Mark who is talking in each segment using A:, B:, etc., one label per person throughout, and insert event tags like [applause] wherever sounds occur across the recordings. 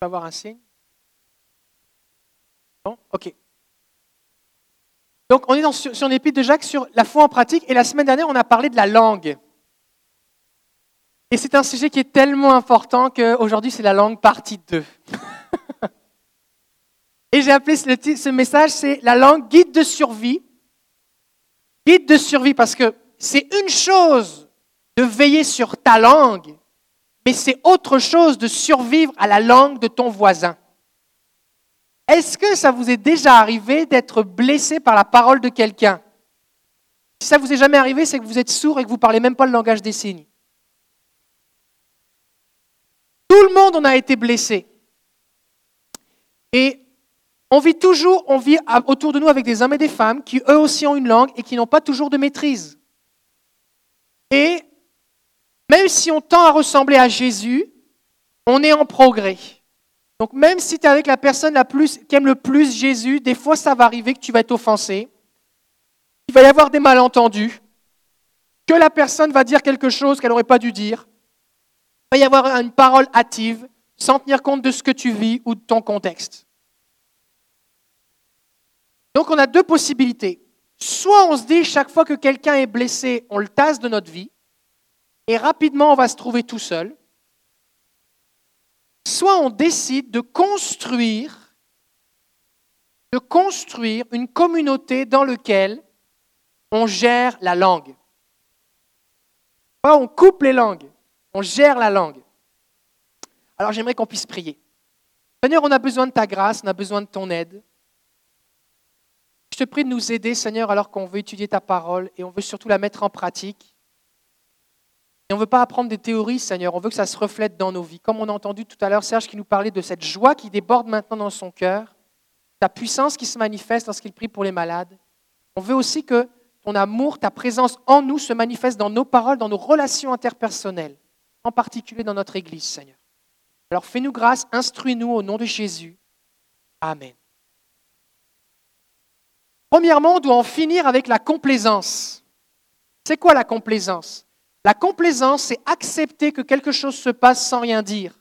A: peux avoir un signe? Bon, ok. Donc, on est sur, sur de Jacques sur la foi en pratique, et la semaine dernière, on a parlé de la langue. Et c'est un sujet qui est tellement important qu'aujourd'hui, c'est la langue partie 2. [laughs] et j'ai appelé ce message, c'est la langue guide de survie. Guide de survie, parce que c'est une chose de veiller sur ta langue, mais c'est autre chose de survivre à la langue de ton voisin. Est-ce que ça vous est déjà arrivé d'être blessé par la parole de quelqu'un? Si ça vous est jamais arrivé, c'est que vous êtes sourd et que vous parlez même pas le langage des signes. Tout le monde en a été blessé. Et on vit toujours, on vit autour de nous avec des hommes et des femmes qui eux aussi ont une langue et qui n'ont pas toujours de maîtrise. Et même si on tend à ressembler à Jésus, on est en progrès. Donc même si tu es avec la personne la plus, qui aime le plus Jésus, des fois ça va arriver que tu vas être offensé. Il va y avoir des malentendus, que la personne va dire quelque chose qu'elle n'aurait pas dû dire. Il va y avoir une parole hâtive sans tenir compte de ce que tu vis ou de ton contexte. Donc on a deux possibilités. Soit on se dit chaque fois que quelqu'un est blessé, on le tasse de notre vie, et rapidement on va se trouver tout seul. Soit on décide de construire, de construire une communauté dans laquelle on gère la langue. Pas on coupe les langues, on gère la langue. Alors j'aimerais qu'on puisse prier. Seigneur, on a besoin de ta grâce, on a besoin de ton aide. Je te prie de nous aider, Seigneur, alors qu'on veut étudier ta parole et on veut surtout la mettre en pratique. Et on ne veut pas apprendre des théories, Seigneur, on veut que ça se reflète dans nos vies. Comme on a entendu tout à l'heure Serge qui nous parlait de cette joie qui déborde maintenant dans son cœur, ta puissance qui se manifeste lorsqu'il prie pour les malades. On veut aussi que ton amour, ta présence en nous se manifeste dans nos paroles, dans nos relations interpersonnelles en particulier dans notre Église, Seigneur. Alors fais-nous grâce, instruis-nous au nom de Jésus. Amen. Premièrement, on doit en finir avec la complaisance. C'est quoi la complaisance? La complaisance, c'est accepter que quelque chose se passe sans rien dire.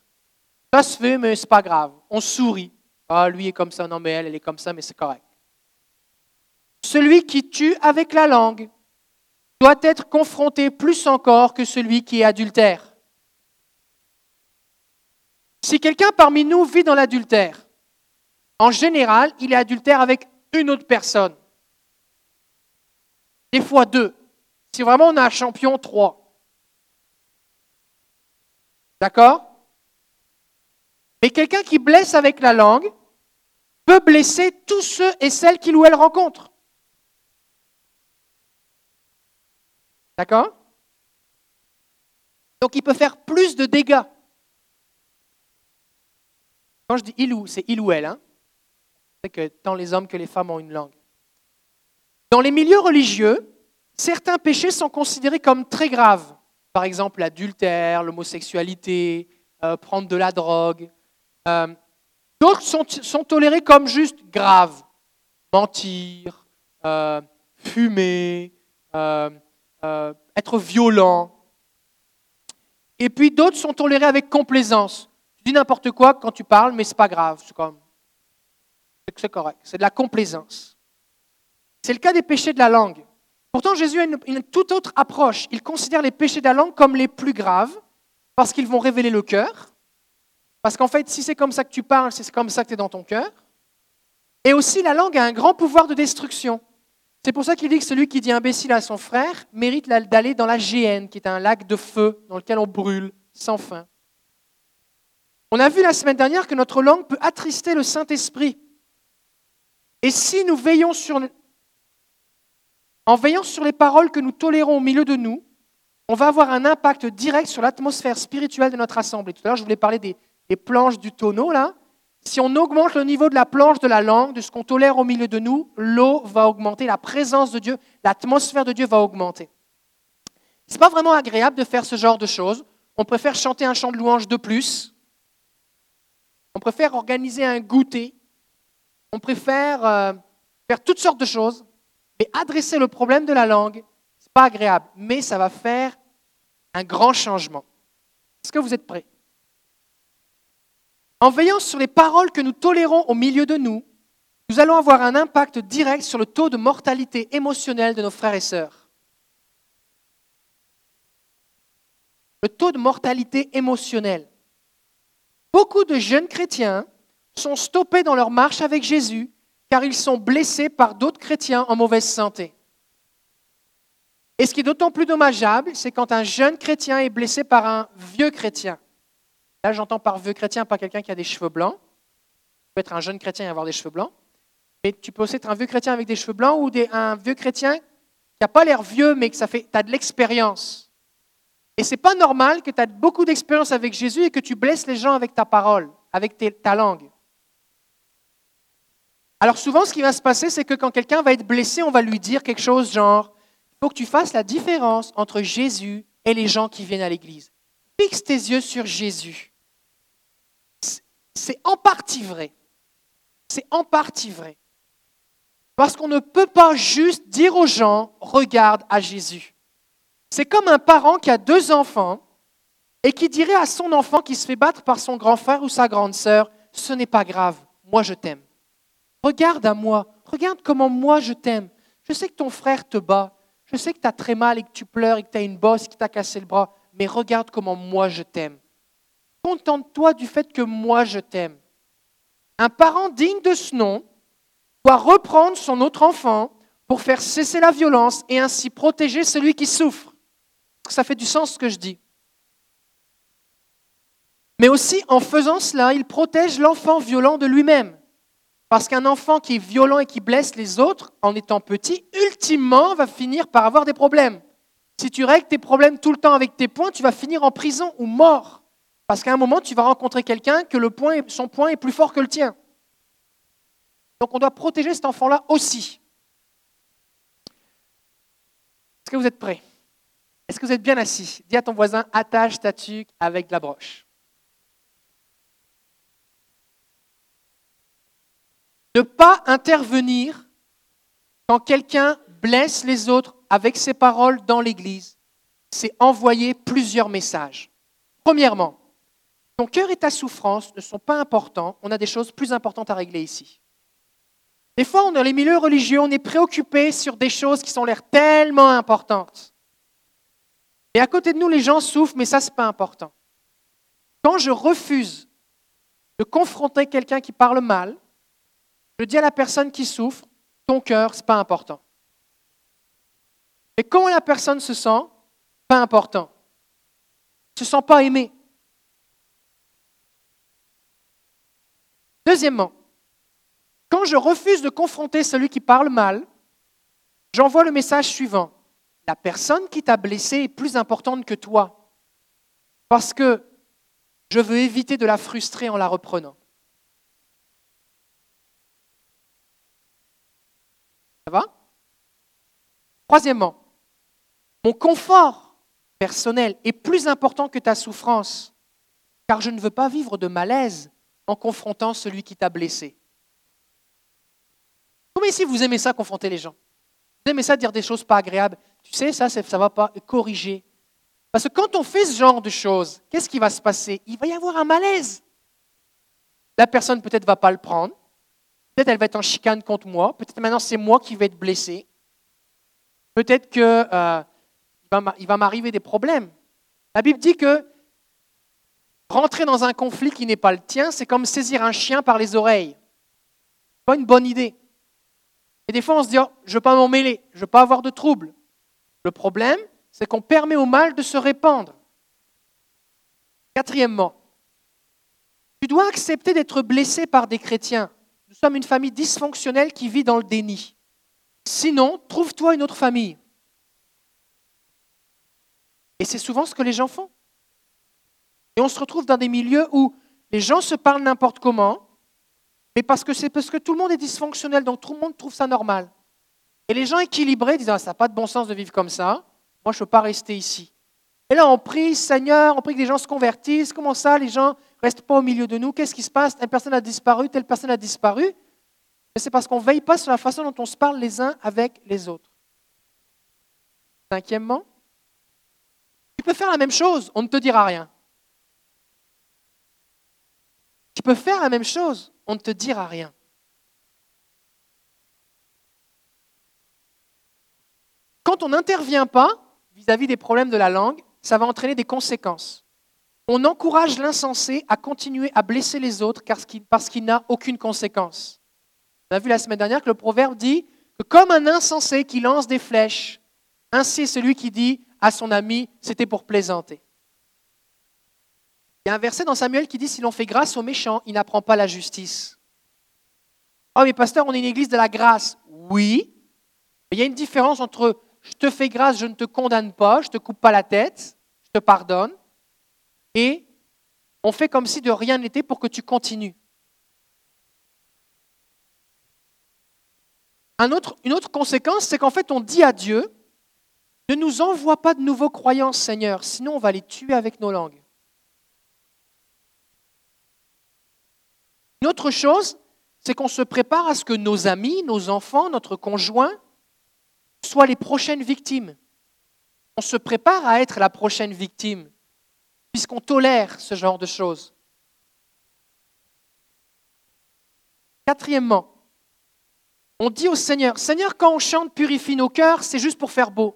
A: Ça se fait, mais c'est pas grave. On sourit. Ah, lui est comme ça, non, mais elle, elle est comme ça, mais c'est correct. Celui qui tue avec la langue doit être confronté plus encore que celui qui est adultère. Si quelqu'un parmi nous vit dans l'adultère, en général, il est adultère avec une autre personne. Des fois deux. Si vraiment on a un champion, trois. D'accord? Mais quelqu'un qui blesse avec la langue peut blesser tous ceux et celles qu'il ou elle rencontre. D'accord? Donc il peut faire plus de dégâts. Quand je dis il ou, c'est il ou elle. Hein? C'est que tant les hommes que les femmes ont une langue. Dans les milieux religieux, certains péchés sont considérés comme très graves. Par exemple, l'adultère, l'homosexualité, euh, prendre de la drogue. Euh, d'autres sont, tolérés comme juste graves. Mentir, euh, fumer, être violent. Et puis d'autres sont tolérés avec complaisance dis n'importe quoi quand tu parles, mais c'est pas grave. C'est comme. C'est correct. C'est de la complaisance. C'est le cas des péchés de la langue. Pourtant, Jésus a une, toute autre approche. Il considère les péchés de la langue comme les plus graves parce qu'ils vont révéler le cœur. Parce qu'en fait, si c'est comme ça que tu parles, c'est comme ça que tu es dans ton cœur. Et aussi, la langue a un grand pouvoir de destruction. C'est pour ça qu'il dit que celui qui dit imbécile à son frère mérite d'aller dans la géhenne, qui est un lac de feu dans lequel on brûle sans fin. On a vu la semaine dernière que notre langue peut attrister le Saint-Esprit. Et si nous veillons sur, en veillant sur les paroles que nous tolérons au milieu de nous, on va avoir un impact direct sur l'atmosphère spirituelle de notre assemblée. Tout à l'heure, je voulais parler des, planches du tonneau, là. Si on augmente le niveau de la planche de la langue, de ce qu'on tolère au milieu de nous, l'eau va augmenter, la présence de Dieu, l'atmosphère de Dieu va augmenter. Ce n'est pas vraiment agréable de faire ce genre de choses. On préfère chanter un chant de louange de plus, on préfère organiser un goûter. On préfère euh, faire toutes sortes de choses. Mais adresser le problème de la langue, ce n'est pas agréable. Mais ça va faire un grand changement. Est-ce que vous êtes prêts? En veillant sur les paroles que nous tolérons au milieu de nous, nous allons avoir un impact direct sur le taux de mortalité émotionnelle de nos frères et sœurs. Le taux de mortalité émotionnelle. Beaucoup de jeunes chrétiens sont stoppés dans leur marche avec Jésus car ils sont blessés par d'autres chrétiens en mauvaise santé. Et ce qui est d'autant plus dommageable, c'est quand un jeune chrétien est blessé par un vieux chrétien. Là, j'entends par vieux chrétien pas quelqu'un qui a des cheveux blancs. Tu peux être un jeune chrétien et avoir des cheveux blancs. Mais tu peux aussi être un vieux chrétien avec des cheveux blancs ou un vieux chrétien qui n'a pas l'air vieux, mais que ça fait, tu as de l'expérience. Et ce n'est pas normal que tu as beaucoup d'expérience avec Jésus et que tu blesses les gens avec ta parole, avec ta langue. Alors souvent, ce qui va se passer, c'est que quand quelqu'un va être blessé, on va lui dire quelque chose genre, il faut que tu fasses la différence entre Jésus et les gens qui viennent à l'Église. Fixe tes yeux sur Jésus. C'est en partie vrai. C'est en partie vrai. Parce qu'on ne peut pas juste dire aux gens, regarde à Jésus. C'est comme un parent qui a deux enfants et qui dirait à son enfant qui se fait battre par son grand frère ou sa grande sœur, ce n'est pas grave, moi je t'aime. Regarde à moi, regarde comment moi je t'aime. Je sais que ton frère te bat, je sais que tu as très mal et que tu pleures et que tu as une bosse qui t'a cassé le bras, mais regarde comment moi je t'aime. Contente-toi du fait que moi je t'aime. Un parent digne de ce nom doit reprendre son autre enfant pour faire cesser la violence et ainsi protéger celui qui souffre. Ça fait du sens ce que je dis. Mais aussi, en faisant cela, il protège l'enfant violent de lui-même. Parce qu'un enfant qui est violent et qui blesse les autres en étant petit, ultimement va finir par avoir des problèmes. Si tu règles tes problèmes tout le temps avec tes poings, tu vas finir en prison ou mort. Parce qu'à un moment, tu vas rencontrer quelqu'un que point, son poing est plus fort que le tien. Donc on doit protéger cet enfant-là aussi. Est-ce que vous êtes prêts? Est-ce que vous êtes bien assis? Dis à ton voisin, attache ta tuque avec de la broche. Ne pas intervenir quand quelqu'un blesse les autres avec ses paroles dans l'Église, c'est envoyer plusieurs messages. Premièrement, ton cœur et ta souffrance ne sont pas importants, on a des choses plus importantes à régler ici. Des fois, dans les milieux religieux, on est préoccupé sur des choses qui sont l'air tellement importantes. Et à côté de nous, les gens souffrent, mais ça, ce n'est pas important. Quand je refuse de confronter quelqu'un qui parle mal, je dis à la personne qui souffre, ton cœur, ce n'est pas important. Et comment la personne se sent, pas important. Ne se sent pas aimé. Deuxièmement, quand je refuse de confronter celui qui parle mal, j'envoie le message suivant. La personne qui t'a blessé est plus importante que toi. Parce que je veux éviter de la frustrer en la reprenant. Ça va? Troisièmement, mon confort personnel est plus important que ta souffrance, car je ne veux pas vivre de malaise en confrontant celui qui t'a blessé. Comment ici vous aimez ça, confronter les gens Vous aimez ça, dire des choses pas agréables Tu sais, ça, ça ne va pas, corriger. Parce que quand on fait ce genre de choses, qu'est-ce qui va se passer? Il va y avoir un malaise. La personne peut-être ne va pas le prendre, Peut-être elle va être en chicane contre moi. Peut-être maintenant c'est moi qui vais être blessé. Peut-être qu'il euh, va m'arriver des problèmes. La Bible dit que rentrer dans un conflit qui n'est pas le tien, c'est comme saisir un chien par les oreilles. Pas une bonne idée. Et des fois, on se dit, oh, je ne veux pas m'en mêler, je ne veux pas avoir de troubles. Le problème, c'est qu'on permet au mal de se répandre. Quatrièmement, tu dois accepter d'être blessé par des chrétiens. Nous sommes une famille dysfonctionnelle qui vit dans le déni. Sinon, trouve-toi une autre famille. Et c'est souvent ce que les gens font. Et on se retrouve dans des milieux où les gens se parlent n'importe comment, mais parce que c'est parce que tout le monde est dysfonctionnel, donc tout le monde trouve ça normal. Et les gens équilibrés disent ah, ça n'a pas de bon sens de vivre comme ça, moi je ne peux pas rester ici. Et là on prie, Seigneur, on prie que les gens se convertissent, comment ça les gens reste pas au milieu de nous? Qu'est-ce qui se passe? Telle personne a disparu, telle personne a disparu. Mais c'est parce qu'on ne veille pas sur la façon dont on se parle les uns avec les autres. Cinquièmement, tu peux faire la même chose, on ne te dira rien. Tu peux faire la même chose, on ne te dira rien. Quand on n'intervient pas vis-à-vis des problèmes de la langue, ça va entraîner des conséquences. On encourage l'insensé à continuer à blesser les autres parce qu'il n'a aucune conséquence. On a vu la semaine dernière que le proverbe dit que comme un insensé qui lance des flèches, ainsi est celui qui dit à son ami, c'était pour plaisanter. Il y a un verset dans Samuel qui dit, si l'on fait grâce aux méchants, il n'apprend pas la justice. Oh mais pasteur, on est une église de la grâce. Oui, mais il y a une différence entre je te fais grâce, je ne te condamne pas, je ne te coupe pas la tête, pardonne, et on fait comme si de rien n'était pour que tu continues. une autre conséquence, c'est qu'en fait, on dit à Dieu, ne nous envoie pas de nouveaux croyants, Seigneur, sinon on va les tuer avec nos langues. Une autre chose, c'est qu'on se prépare à ce que nos amis, nos enfants, notre conjoint soient les prochaines victimes. On se prépare à être la prochaine victime, puisqu'on tolère ce genre de choses. Quatrièmement, on dit au Seigneur, Seigneur, quand on chante Purifie nos cœurs, c'est juste pour faire beau.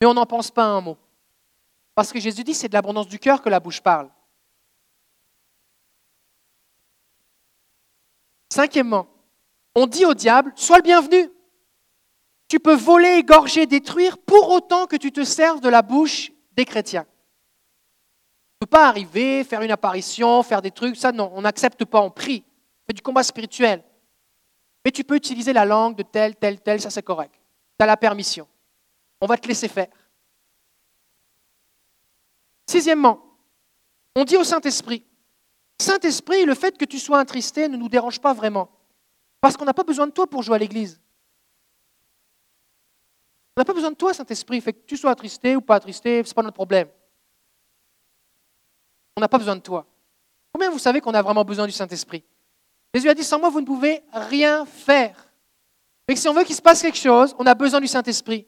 A: Mais on n'en pense pas un mot. Parce que Jésus dit, c'est de l'abondance du cœur que la bouche parle. Cinquièmement, on dit au diable, sois le bienvenu. Tu peux voler, égorger, détruire, pour autant que tu te serves de la bouche des chrétiens. Tu ne peux pas arriver, faire une apparition, faire des trucs, ça non, on n'accepte pas, on prie. On fait du combat spirituel. Mais tu peux utiliser la langue de tel, tel, tel, ça c'est correct. Tu as la permission. On va te laisser faire. Sixièmement, on dit au Saint-Esprit, Saint-Esprit, le fait que tu sois attristé ne nous dérange pas vraiment. Parce qu'on n'a pas besoin de toi pour jouer à l'église. On n'a pas besoin de toi, Saint-Esprit. Fait que tu sois attristé ou pas attristé, ce n'est pas notre problème. On n'a pas besoin de toi. Combien vous savez qu'on a vraiment besoin du Saint-Esprit? Jésus a dit, sans moi, vous ne pouvez rien faire. Mais si on veut qu'il se passe quelque chose, on a besoin du Saint-Esprit.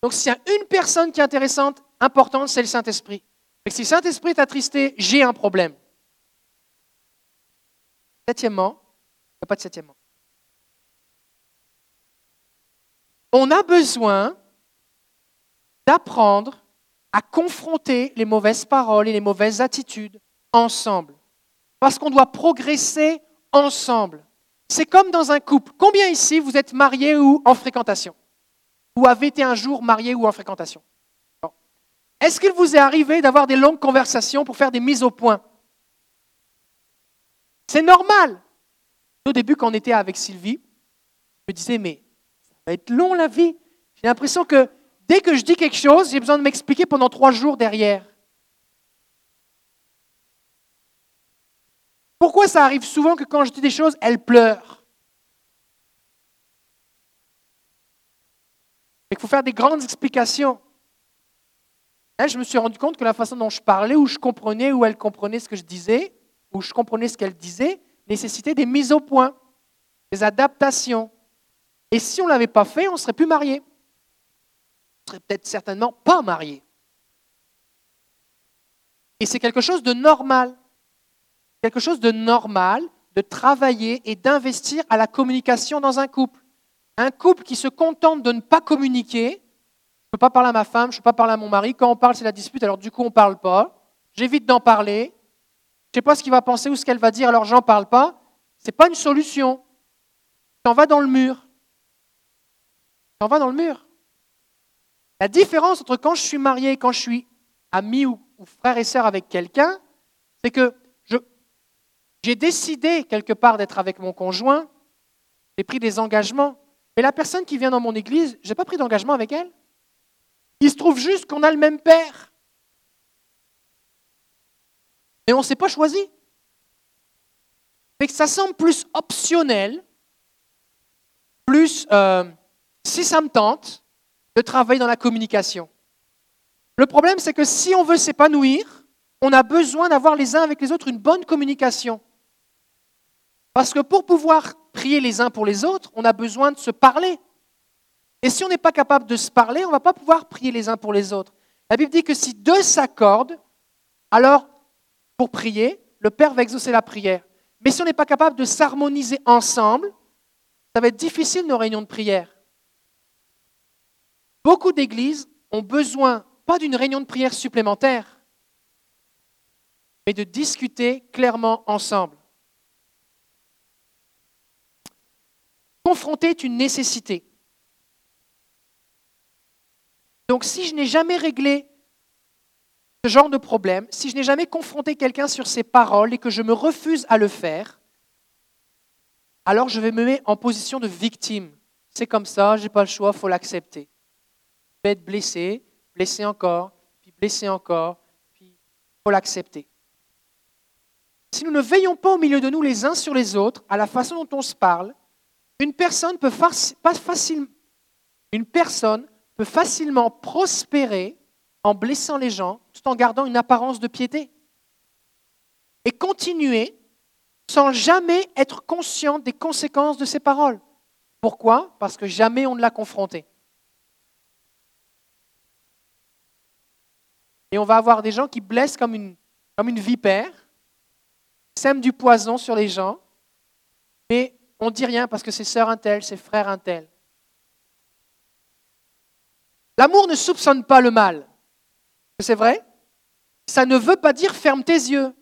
A: Donc s'il y a une personne qui est intéressante, importante, c'est le Saint-Esprit. si le Saint-Esprit est attristé, j'ai un problème. Septièmement, il n'y a pas de septièmement. On a besoin d'apprendre à confronter les mauvaises paroles et les mauvaises attitudes ensemble. Parce qu'on doit progresser ensemble. C'est comme dans un couple. Combien ici vous êtes mariés ou en fréquentation? Ou avez été un jour mariés ou en fréquentation? Est-ce qu'il vous est arrivé d'avoir des longues conversations pour faire des mises au point? C'est normal. Au début, quand on était avec Sylvie, je me disais, mais ça va être long la vie. J'ai l'impression que dès que je dis quelque chose, j'ai besoin de m'expliquer pendant trois jours derrière. Pourquoi ça arrive souvent que quand je dis des choses, elle pleure Il faut faire des grandes explications. Là, je me suis rendu compte que la façon dont je parlais, où je comprenais, où elle comprenait ce que je disais, où je comprenais ce qu'elle disait, nécessitait des mises au point, des adaptations. Et si on ne l'avait pas fait, on ne serait plus marié. Peut-être certainement pas marié. Et c'est quelque chose de normal quelque chose de normal de travailler et d'investir à la communication dans un couple. Un couple qui se contente de ne pas communiquer, je ne peux pas parler à ma femme, je ne peux pas parler à mon mari, quand on parle c'est la dispute, alors du coup on ne parle pas, j'évite d'en parler, je ne sais pas ce qu'il va penser ou ce qu'elle va dire, alors j'en parle pas, ce n'est pas une solution. Tu en vas dans le mur. Tu en vas dans le mur. La différence entre quand je suis marié et quand je suis ami ou, frère et sœur avec quelqu'un, c'est que j'ai décidé quelque part d'être avec mon conjoint, j'ai pris des engagements, mais la personne qui vient dans mon église, je n'ai pas pris d'engagement avec elle. Il se trouve juste qu'on a le même père. Et on ne s'est pas choisi. Fait que ça semble plus optionnel, plus, euh, si ça me tente, de travailler dans la communication. Le problème, c'est que si on veut s'épanouir, on a besoin d'avoir les uns avec les autres une bonne communication. Parce que pour pouvoir prier les uns pour les autres, on a besoin de se parler. Et si on n'est pas capable de se parler, on ne va pas pouvoir prier les uns pour les autres. La Bible dit que si deux s'accordent, alors pour prier, le Père va exaucer la prière. Mais si on n'est pas capable de s'harmoniser ensemble, ça va être difficile nos réunions de prière. Beaucoup d'églises ont besoin, pas d'une réunion de prière supplémentaire, mais de discuter clairement ensemble. Confronter est une nécessité. Donc si je n'ai jamais réglé ce genre de problème, si je n'ai jamais confronté quelqu'un sur ses paroles et que je me refuse à le faire, alors je vais me mettre en position de victime. C'est comme ça, je n'ai pas le choix, il faut l'accepter. Vais être blessé, blessé encore, puis blessé encore, puis il faut l'accepter. Si nous ne veillons pas au milieu de nous les uns sur les autres, à la façon dont on se parle, une personne peut, une personne peut facilement prospérer en blessant les gens tout en gardant une apparence de piété. Et continuer sans jamais être conscient des conséquences de ses paroles. Pourquoi? Parce que jamais on ne l'a confronté. Et on va avoir des gens qui blessent comme une, vipère, sèment du poison sur les gens, mais on ne dit rien parce que c'est sœur un tel, c'est frère un tel. L'amour ne soupçonne pas le mal. C'est vrai? Ça ne veut pas dire ferme tes yeux.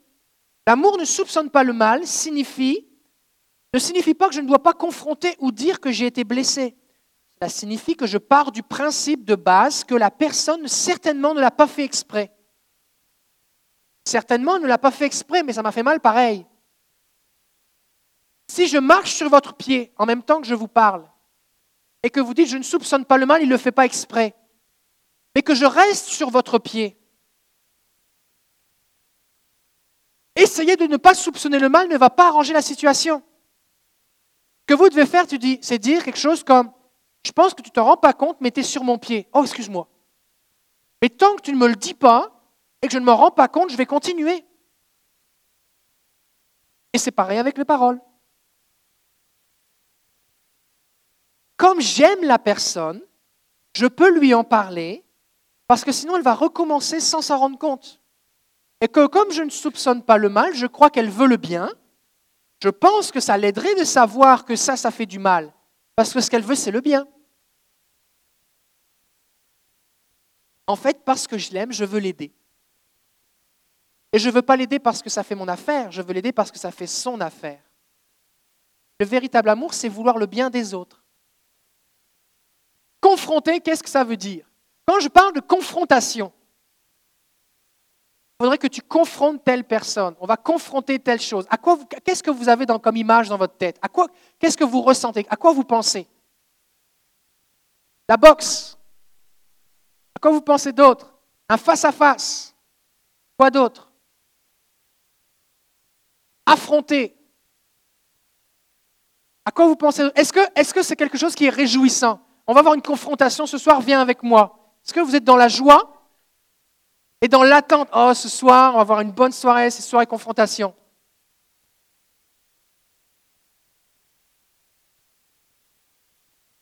A: L'amour ne soupçonne pas le mal signifie, ne signifie pas que je ne dois pas confronter ou dire que j'ai été blessé. Cela signifie que je pars du principe de base que la personne certainement ne l'a pas fait exprès. Certainement ne l'a pas fait exprès, mais ça m'a fait mal pareil. Si je marche sur votre pied en même temps que je vous parle, et que vous dites je ne soupçonne pas le mal, il ne le fait pas exprès, mais que je reste sur votre pied. Essayez de ne pas soupçonner le mal ne va pas arranger la situation. Que vous devez faire, tu dis, c'est dire quelque chose comme Je pense que tu ne te rends pas compte, mais tu es sur mon pied. Oh, excuse-moi. Mais tant que tu ne me le dis pas et que je ne me rends pas compte, je vais continuer. Et c'est pareil avec les paroles. Comme j'aime la personne, je peux lui en parler parce que sinon, elle va recommencer sans s'en rendre compte. Et que comme je ne soupçonne pas le mal, je crois qu'elle veut le bien. Je pense que ça l'aiderait de savoir que ça, ça fait du mal. Parce que ce qu'elle veut, c'est le bien. En fait, parce que je l'aime, je veux l'aider. Et je ne veux pas l'aider parce que ça fait mon affaire, je veux l'aider parce que ça fait son affaire. Le véritable amour, c'est vouloir le bien des autres. Confronter, qu'est-ce que ça veut dire? Quand je parle de confrontation, faudrait que tu confrontes telle personne. On va confronter telle chose. À quoi qu'est-ce que vous avez comme image dans votre tête? À quoi Qu'est-ce que vous ressentez? À quoi vous pensez? La boxe. À quoi vous pensez d'autre? Un face-à-face. Quoi d'autre? Affronter. À quoi vous pensez Est-ce que c'est quelque chose qui est réjouissant? On va avoir une confrontation ce soir, viens avec moi. Est-ce que vous êtes dans la joie? Et dans l'attente Oh, ce soir, on va avoir une bonne soirée, c'est soirée confrontation.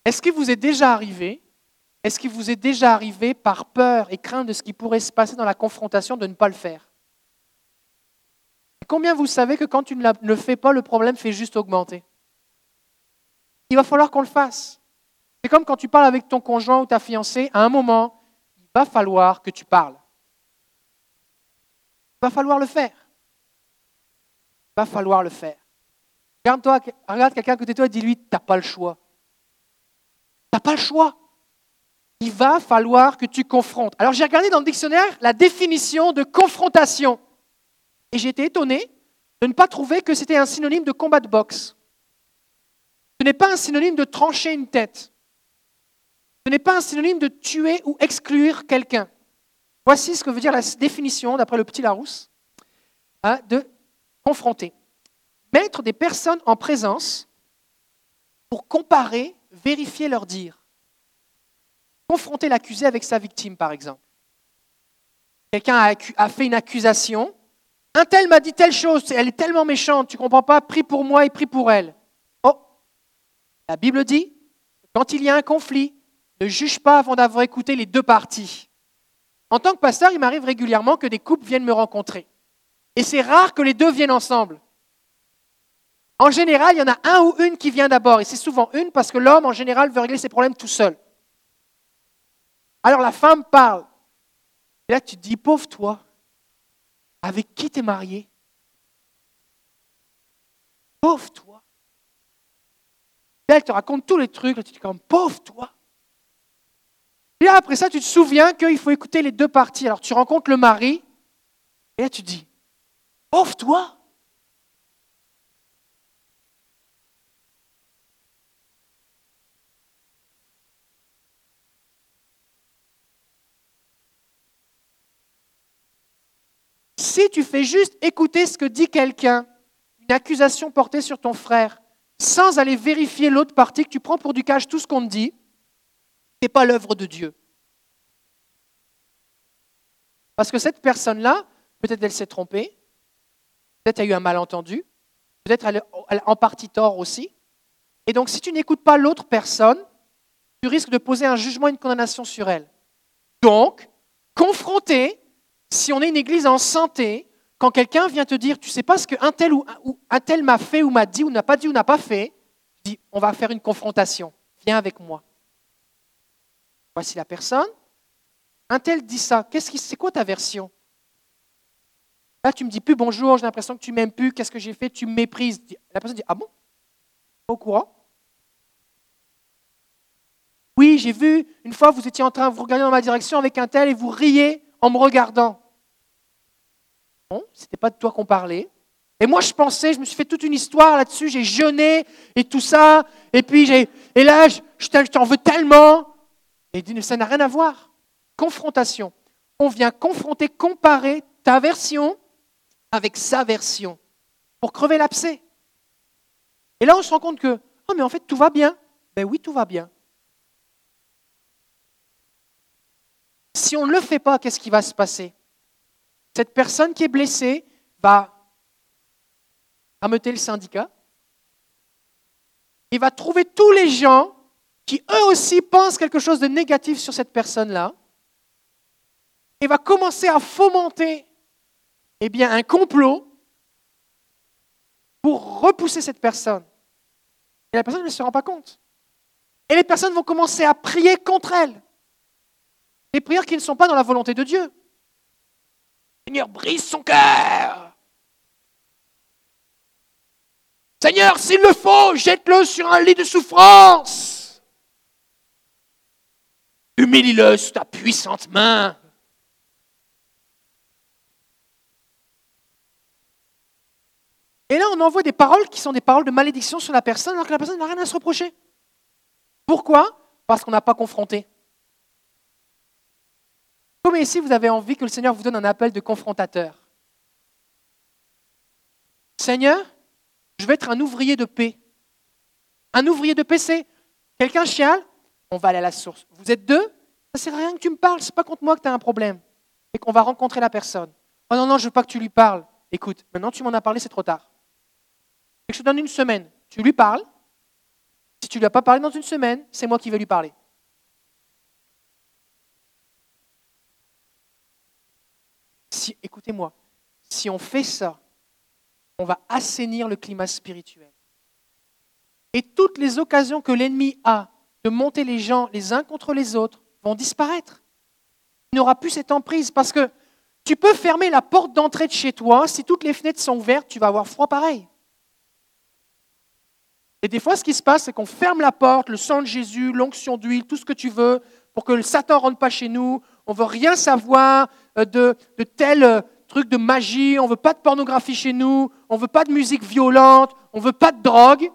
A: Est-ce qu'il vous est déjà arrivé Est-ce qu'il vous est déjà arrivé par peur et crainte de ce qui pourrait se passer dans la confrontation de ne pas le faire? Combien vous savez que quand tu ne le fais pas, le problème fait juste augmenter? Il va falloir qu'on le fasse. C'est comme quand tu parles avec ton conjoint ou ta fiancée, à un moment, il va falloir que tu parles. Va falloir le faire. Va falloir le faire. Regarde, -toi, regarde quelqu'un à côté de toi et dis-lui, tu n'as pas le choix. Tu n'as pas le choix. Il va falloir que tu confrontes. Alors j'ai regardé dans le dictionnaire la définition de confrontation. Et j'ai été étonné de ne pas trouver que c'était un synonyme de combat de boxe. Ce n'est pas un synonyme de trancher une tête. Ce n'est pas un synonyme de tuer ou exclure quelqu'un. Voici ce que veut dire la définition, d'après le petit Larousse, hein, de confronter. Mettre des personnes en présence pour comparer, vérifier leur dire. Confronter l'accusé avec sa victime, par exemple. Quelqu'un a, fait une accusation. Un tel m'a dit telle chose, elle est tellement méchante, tu ne comprends pas, prie pour moi et prie pour elle. Oh, la Bible dit, quand il y a un conflit, ne juge pas avant d'avoir écouté les deux parties. En tant que pasteur, il m'arrive régulièrement que des couples viennent me rencontrer. Et c'est rare que les deux viennent ensemble. En général, il y en a un ou une qui vient d'abord, et c'est souvent une parce que l'homme, en général, veut régler ses problèmes tout seul. Alors la femme parle. Et là, tu te dis, pauvre toi, avec qui t'es marié? Pauvre toi. Et elle te raconte tous les trucs, là, tu te dis comme, pauvre toi. Et après ça, tu te souviens qu'il faut écouter les deux parties. Alors tu rencontres le mari, et là tu dis, pauvre toi. Si tu fais juste écouter ce que dit quelqu'un, une accusation portée sur ton frère, sans aller vérifier l'autre partie, que tu prends pour du cash tout ce qu'on te dit, n'est pas l'œuvre de Dieu. Parce que cette personne-là, peut-être elle s'est trompée, peut-être elle a eu un malentendu, peut-être elle est en partie tort aussi. Et donc si tu n'écoutes pas l'autre personne, tu risques de poser un jugement une condamnation sur elle. Donc, confronter si on est une église en santé, quand quelqu'un vient te dire, tu sais pas ce qu'un tel ou un tel m'a fait ou m'a dit ou n'a pas dit ou n'a pas fait, tu dis, on va faire une confrontation. Viens avec moi. Voici la personne. Un tel dit ça. Qu'est-ce qui, c'est quoi ta version? Là, tu me dis plus bonjour, j'ai l'impression que tu m'aimes plus, qu'est-ce que j'ai fait Tu me méprises. La personne dit, ah bon? Pas au courant? Oui, j'ai vu, une fois, vous étiez en train, vous regarder dans ma direction avec un tel et vous riez en me regardant. Non, ce n'était pas de toi qu'on parlait. Et moi, je pensais, je me suis fait toute une histoire là-dessus, j'ai jeûné et tout ça, et puis j'ai, et là, je, t'en veux tellement. Et dit, ça n'a rien à voir. Confrontation. On vient confronter, comparer ta version avec sa version pour crever l'abcès. Et là, on se rend compte que, oh, mais en fait, tout va bien. Ben oui, tout va bien. Si on ne le fait pas, qu'est-ce qui va se passer? Cette personne qui est blessée va rameuter le syndicat. Il va trouver tous les gens qui eux aussi pensent quelque chose de négatif sur cette personne-là. Et va commencer à fomenter eh bien, un complot pour repousser cette personne. Et la personne ne se rend pas compte. Et les personnes vont commencer à prier contre elle. Des prières qui ne sont pas dans la volonté de Dieu. Seigneur, brise son cœur. Seigneur, s'il le faut, jette-le sur un lit de souffrance. Humilie-le sous ta puissante main. Et là, on envoie des paroles qui sont des paroles de malédiction sur la personne alors que la personne n'a rien à se reprocher. Pourquoi? Parce qu'on n'a pas confronté. Comme ici, vous avez envie que le Seigneur vous donne un appel de confrontateur. Seigneur, je vais être un ouvrier de paix. Un ouvrier de paix, c'est quelqu'un chiale, on va aller à la source. Vous êtes deux, ça sert à rien que tu me parles, c'est pas contre moi que tu as un problème. Et qu'on va rencontrer la personne. Oh non, non, je veux pas que tu lui parles. Écoute, maintenant tu m'en as parlé, c'est trop tard. Et je te donne une semaine. Tu lui parles. Si tu ne lui as pas parlé dans une semaine, c'est moi qui vais lui parler. écoutez-moi, si on fait ça, on va assainir le climat spirituel. Et toutes les occasions que l'ennemi a de monter les gens les uns contre les autres vont disparaître. Il n'aura plus cette emprise parce que tu peux fermer la porte d'entrée de chez toi, si toutes les fenêtres sont ouvertes, tu vas avoir froid pareil. Et des fois, ce qui se passe, c'est qu'on ferme la porte, le sang de Jésus, l'onction d'huile, tout ce que tu veux, pour que le Satan ne rentre pas chez nous. On ne veut rien savoir euh, de, de tel euh, truc de magie, on ne veut pas de pornographie chez nous, on ne veut pas de musique violente, on ne veut pas de drogue.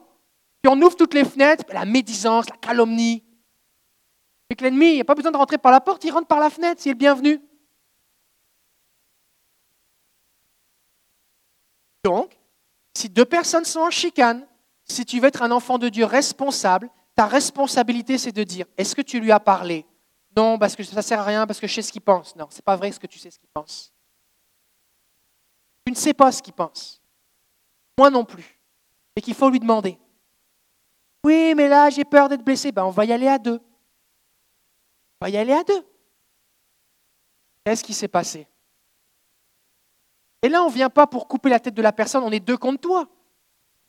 A: Puis on ouvre toutes les fenêtres, la médisance, la calomnie. Et que l'ennemi, il a pas besoin de rentrer par la porte, il rentre par la fenêtre, s'il est le bienvenu. Donc, si deux personnes sont en chicane, si tu veux être un enfant de Dieu responsable, ta responsabilité, c'est de dire, est-ce que tu lui as parlé? Non, parce que ça ne sert à rien, parce que je sais ce qu'il pense. Non, ce n'est pas vrai ce que tu sais ce qu'il pense. Tu ne sais pas ce qu'il pense. Moi non plus. Et qu'il faut lui demander. Oui, mais là, j'ai peur d'être blessé. Ben, on va y aller à deux. On va y aller à deux. Qu'est-ce qui s'est passé? Et là, on ne vient pas pour couper la tête de la personne, on est deux contre toi.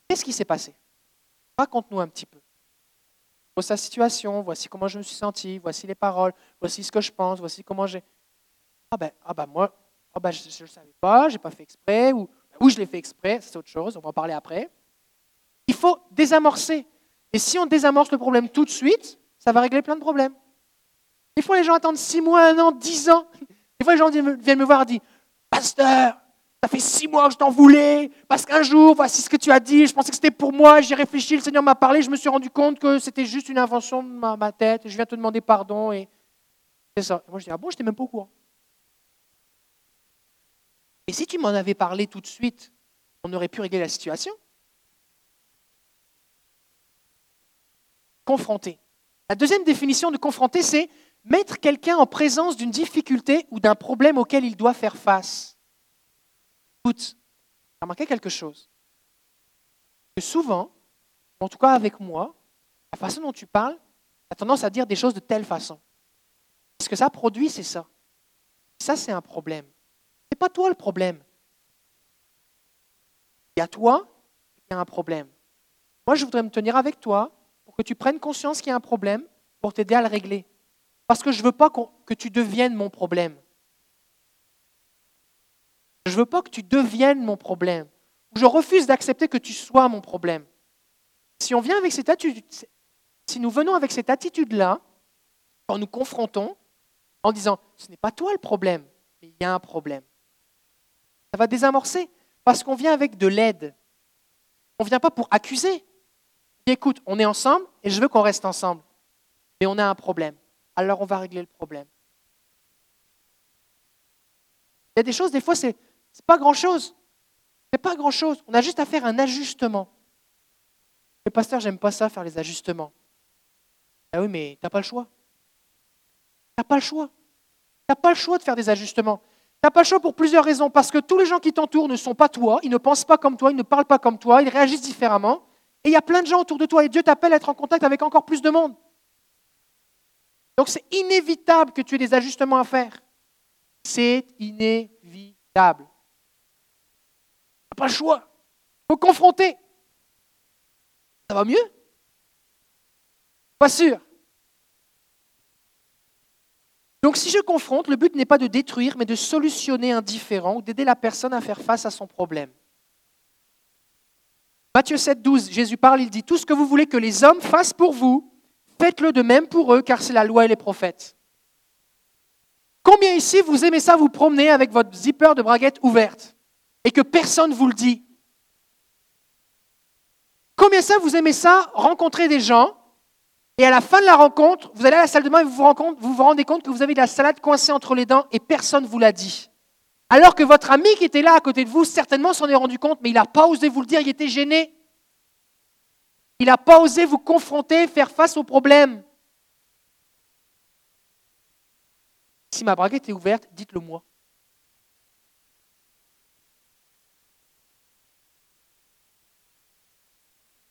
A: Qu'est-ce qui s'est passé? Raconte-nous un petit peu. Voici sa situation, voici comment je me suis senti, voici les paroles, voici ce que je pense, voici comment j'ai. Ah ben, ah ben moi, ah ben je ne le savais pas, je n'ai pas fait exprès, ou, ou je l'ai fait exprès, c'est autre chose, on va en parler après. Il faut désamorcer. Et si on désamorce le problème tout de suite, ça va régler plein de problèmes. Des fois, les gens attendent six mois, un an, dix ans. Des fois, les gens viennent me voir et disent Pasteur, ça fait six mois que je t'en voulais, parce qu'un jour, voici ce que tu as dit, je pensais que c'était pour moi, j'ai réfléchi, le Seigneur m'a parlé, je me suis rendu compte que c'était juste une invention de ma, tête, je viens te demander pardon, et c'est ça. moi, je dis, ah bon, je n'étais même pas au courant. Et si tu m'en avais parlé tout de suite, on aurait pu régler la situation. Confronter. La deuxième définition de confronter, c'est mettre quelqu'un en présence d'une difficulté ou d'un problème auquel il doit faire face. Écoute, remarqué quelque chose? Que souvent, en tout cas avec moi, la façon dont tu parles, tu as tendance à dire des choses de telle façon. Ce que ça produit, c'est ça. Ça, c'est un problème. Ce n'est pas toi le problème. Il y a toi, il y a un problème. Moi, je voudrais me tenir avec toi que tu prennes conscience qu'il y a un problème, pour t'aider à le régler. Parce que je ne veux pas que tu deviennes mon problème. Je ne veux pas que tu deviennes mon problème. Je refuse d'accepter que tu sois mon problème. Si on vient avec cette attitude, si nous venons avec cette attitude-là, quand nous confrontons, en disant ce n'est pas toi le problème, mais il y a un problème, ça va désamorcer parce qu'on vient avec de l'aide. On ne vient pas pour accuser. Écoute, on est ensemble et je veux qu'on reste ensemble, mais on a un problème. Alors on va régler le problème. Il y a des choses, des fois, c'est pas grand-chose. C'est pas grand-chose. On a juste à faire un ajustement. Le pasteur, j'aime pas ça, faire les ajustements. Ah oui, mais tu n'as pas le choix. Tu n'as pas le choix. Tu n'as pas le choix de faire des ajustements. Tu n'as pas le choix pour plusieurs raisons. Parce que tous les gens qui t'entourent ne sont pas toi, ils ne pensent pas comme toi, ils ne parlent pas comme toi, ils réagissent différemment. Et il y a plein de gens autour de toi et Dieu t'appelle à être en contact avec encore plus de monde. Donc c'est inévitable que tu aies des ajustements à faire. C'est inévitable pas le choix. Il faut confronter. Ça va mieux? Pas sûr. Donc si je confronte, le but n'est pas de détruire, mais de solutionner un différent ou d'aider la personne à faire face à son problème. Matthieu 7, 12, Jésus parle, il dit, Tout ce que vous voulez que les hommes fassent pour vous, faites-le de même pour eux, car c'est la loi et les prophètes. Combien ici vous aimez ça vous promener avec votre zipper de braguette ouverte et que personne ne vous le dit? Combien ça, vous aimez ça, rencontrer des gens, et à la fin de la rencontre, vous allez à la salle de bain et vous vous, rendez compte que vous avez de la salade coincée entre les dents et personne ne vous l'a dit? Alors que votre ami qui était là à côté de vous, certainement s'en est rendu compte, mais il n'a pas osé vous le dire, il était gêné. Il n'a pas osé vous confronter, faire face au problème. Si ma braguette est ouverte, dites-le moi.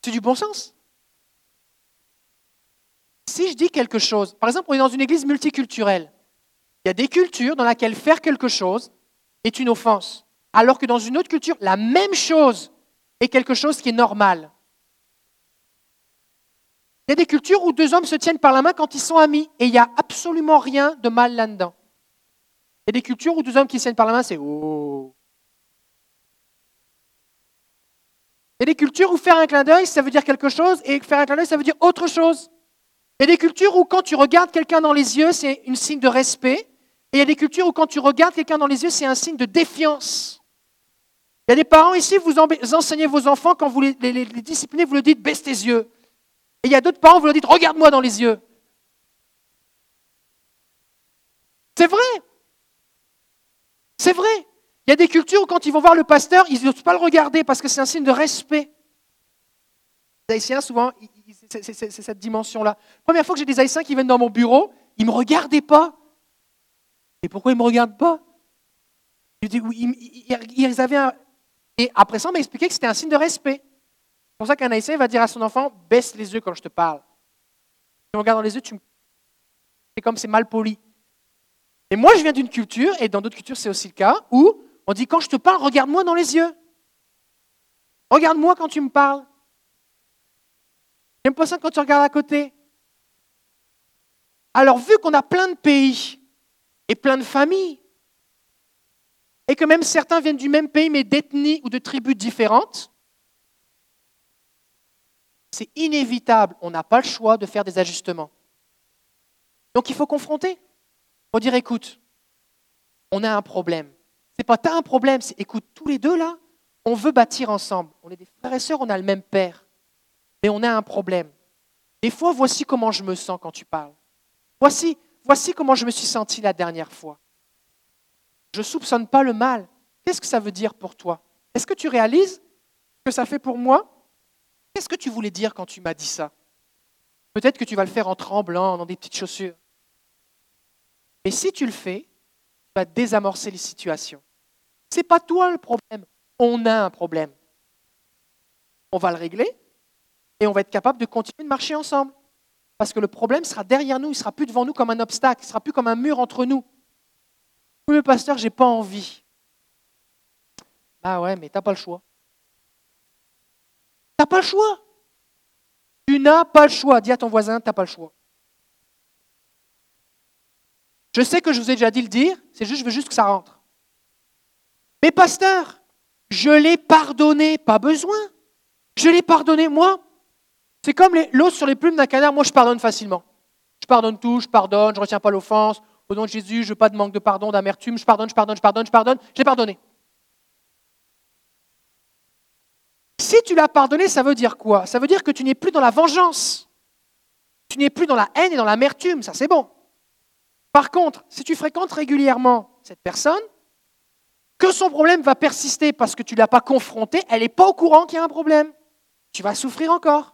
A: C'est du bon sens. Si je dis quelque chose, par exemple, on est dans une église multiculturelle, il y a des cultures dans lesquelles faire quelque chose est une offense, alors que dans une autre culture, la même chose est quelque chose qui est normal. Il y a des cultures où deux hommes se tiennent par la main quand ils sont amis, et il n'y a absolument rien de mal là-dedans. Il y a des cultures où deux hommes qui se tiennent par la main, c'est oh. Il y a des cultures où faire un clin d'œil, ça veut dire quelque chose, et faire un clin d'œil, ça veut dire autre chose. Il y a des cultures où quand tu regardes quelqu'un dans les yeux, c'est un signe de respect. Et il y a des cultures où quand tu regardes quelqu'un dans les yeux, c'est un signe de défiance. Il y a des parents ici, vous enseignez vos enfants, quand vous les, disciplinez, vous leur dites baisse tes yeux. Et il y a d'autres parents, vous leur dites regarde-moi dans les yeux. C'est vrai. C'est vrai. Il y a des cultures où quand ils vont voir le pasteur, ils n'osent pas le regarder parce que c'est un signe de respect. Les Haïtiens, souvent, c'est cette dimension-là. Première fois que j'ai des Haïtiens qui viennent dans mon bureau, ils ne me regardaient pas. Et pourquoi ils ne me regardent pas? Ils avaient. Et après ça, on m'a expliqué que c'était un signe de respect. C'est pour ça qu'un Haïtien va dire à son enfant, baisse les yeux quand je te parle. Tu me regardes dans les yeux, tu c'est comme c'est mal poli. Et moi, je viens d'une culture, et dans d'autres cultures, c'est aussi le cas, où on dit quand je te parle, regarde-moi dans les yeux. Regarde-moi quand tu me parles. J'aime pas ça quand tu regardes à côté. Alors, vu qu'on a plein de pays et plein de familles, et que même certains viennent du même pays mais d'ethnies ou de tribus différentes, c'est inévitable, on n'a pas le choix de faire des ajustements. Donc il faut confronter. Il faut dire écoute, on a un problème. C'est pas t'as un problème, c'est écoute, tous les deux là, on veut bâtir ensemble. On est des frères et sœurs, on a le même père. Mais on a un problème. Des fois, voici comment je me sens quand tu parles. Voici, voici comment je me suis senti la dernière fois. Je ne soupçonne pas le mal. Qu'est-ce que ça veut dire pour toi? Est-ce que tu réalises que ça fait pour moi? Qu'est-ce que tu voulais dire quand tu m'as dit ça? Peut-être que tu vas le faire en tremblant, dans des petites chaussures. Mais si tu le fais, tu vas désamorcer les situations. Ce n'est pas toi le problème. On a un problème. On va le régler et on va être capable de continuer de marcher ensemble. Parce que le problème sera derrière nous, il ne sera plus devant nous comme un obstacle, il ne sera plus comme un mur entre nous. Oui, mais pasteur, j'ai pas envie. Bah ouais, mais tu n'as pas le choix. Tu n'as pas le choix. Tu n'as pas le choix. Dis à ton voisin, tu n'as pas le choix. Je sais que je vous ai déjà dit le dire, c'est juste, je veux juste que ça rentre. Mais pasteur, je l'ai pardonné, pas besoin. Je l'ai pardonné, moi. C'est comme l'eau sur les plumes d'un canard, moi je pardonne facilement. Je pardonne tout, je pardonne, je ne retiens pas l'offense. Au nom de Jésus, je veux pas de manque de pardon, d'amertume, je pardonne, je pardonne, je pardonne, je pardonne, j'ai pardonné. Si tu l'as pardonné, ça veut dire quoi? Ça veut dire que tu n'es plus dans la vengeance. Tu n'es plus dans la haine et dans l'amertume, ça c'est bon. Par contre, si tu fréquentes régulièrement cette personne, que son problème va persister parce que tu ne l'as pas confronté, elle n'est pas au courant qu'il y a un problème. Tu vas souffrir encore.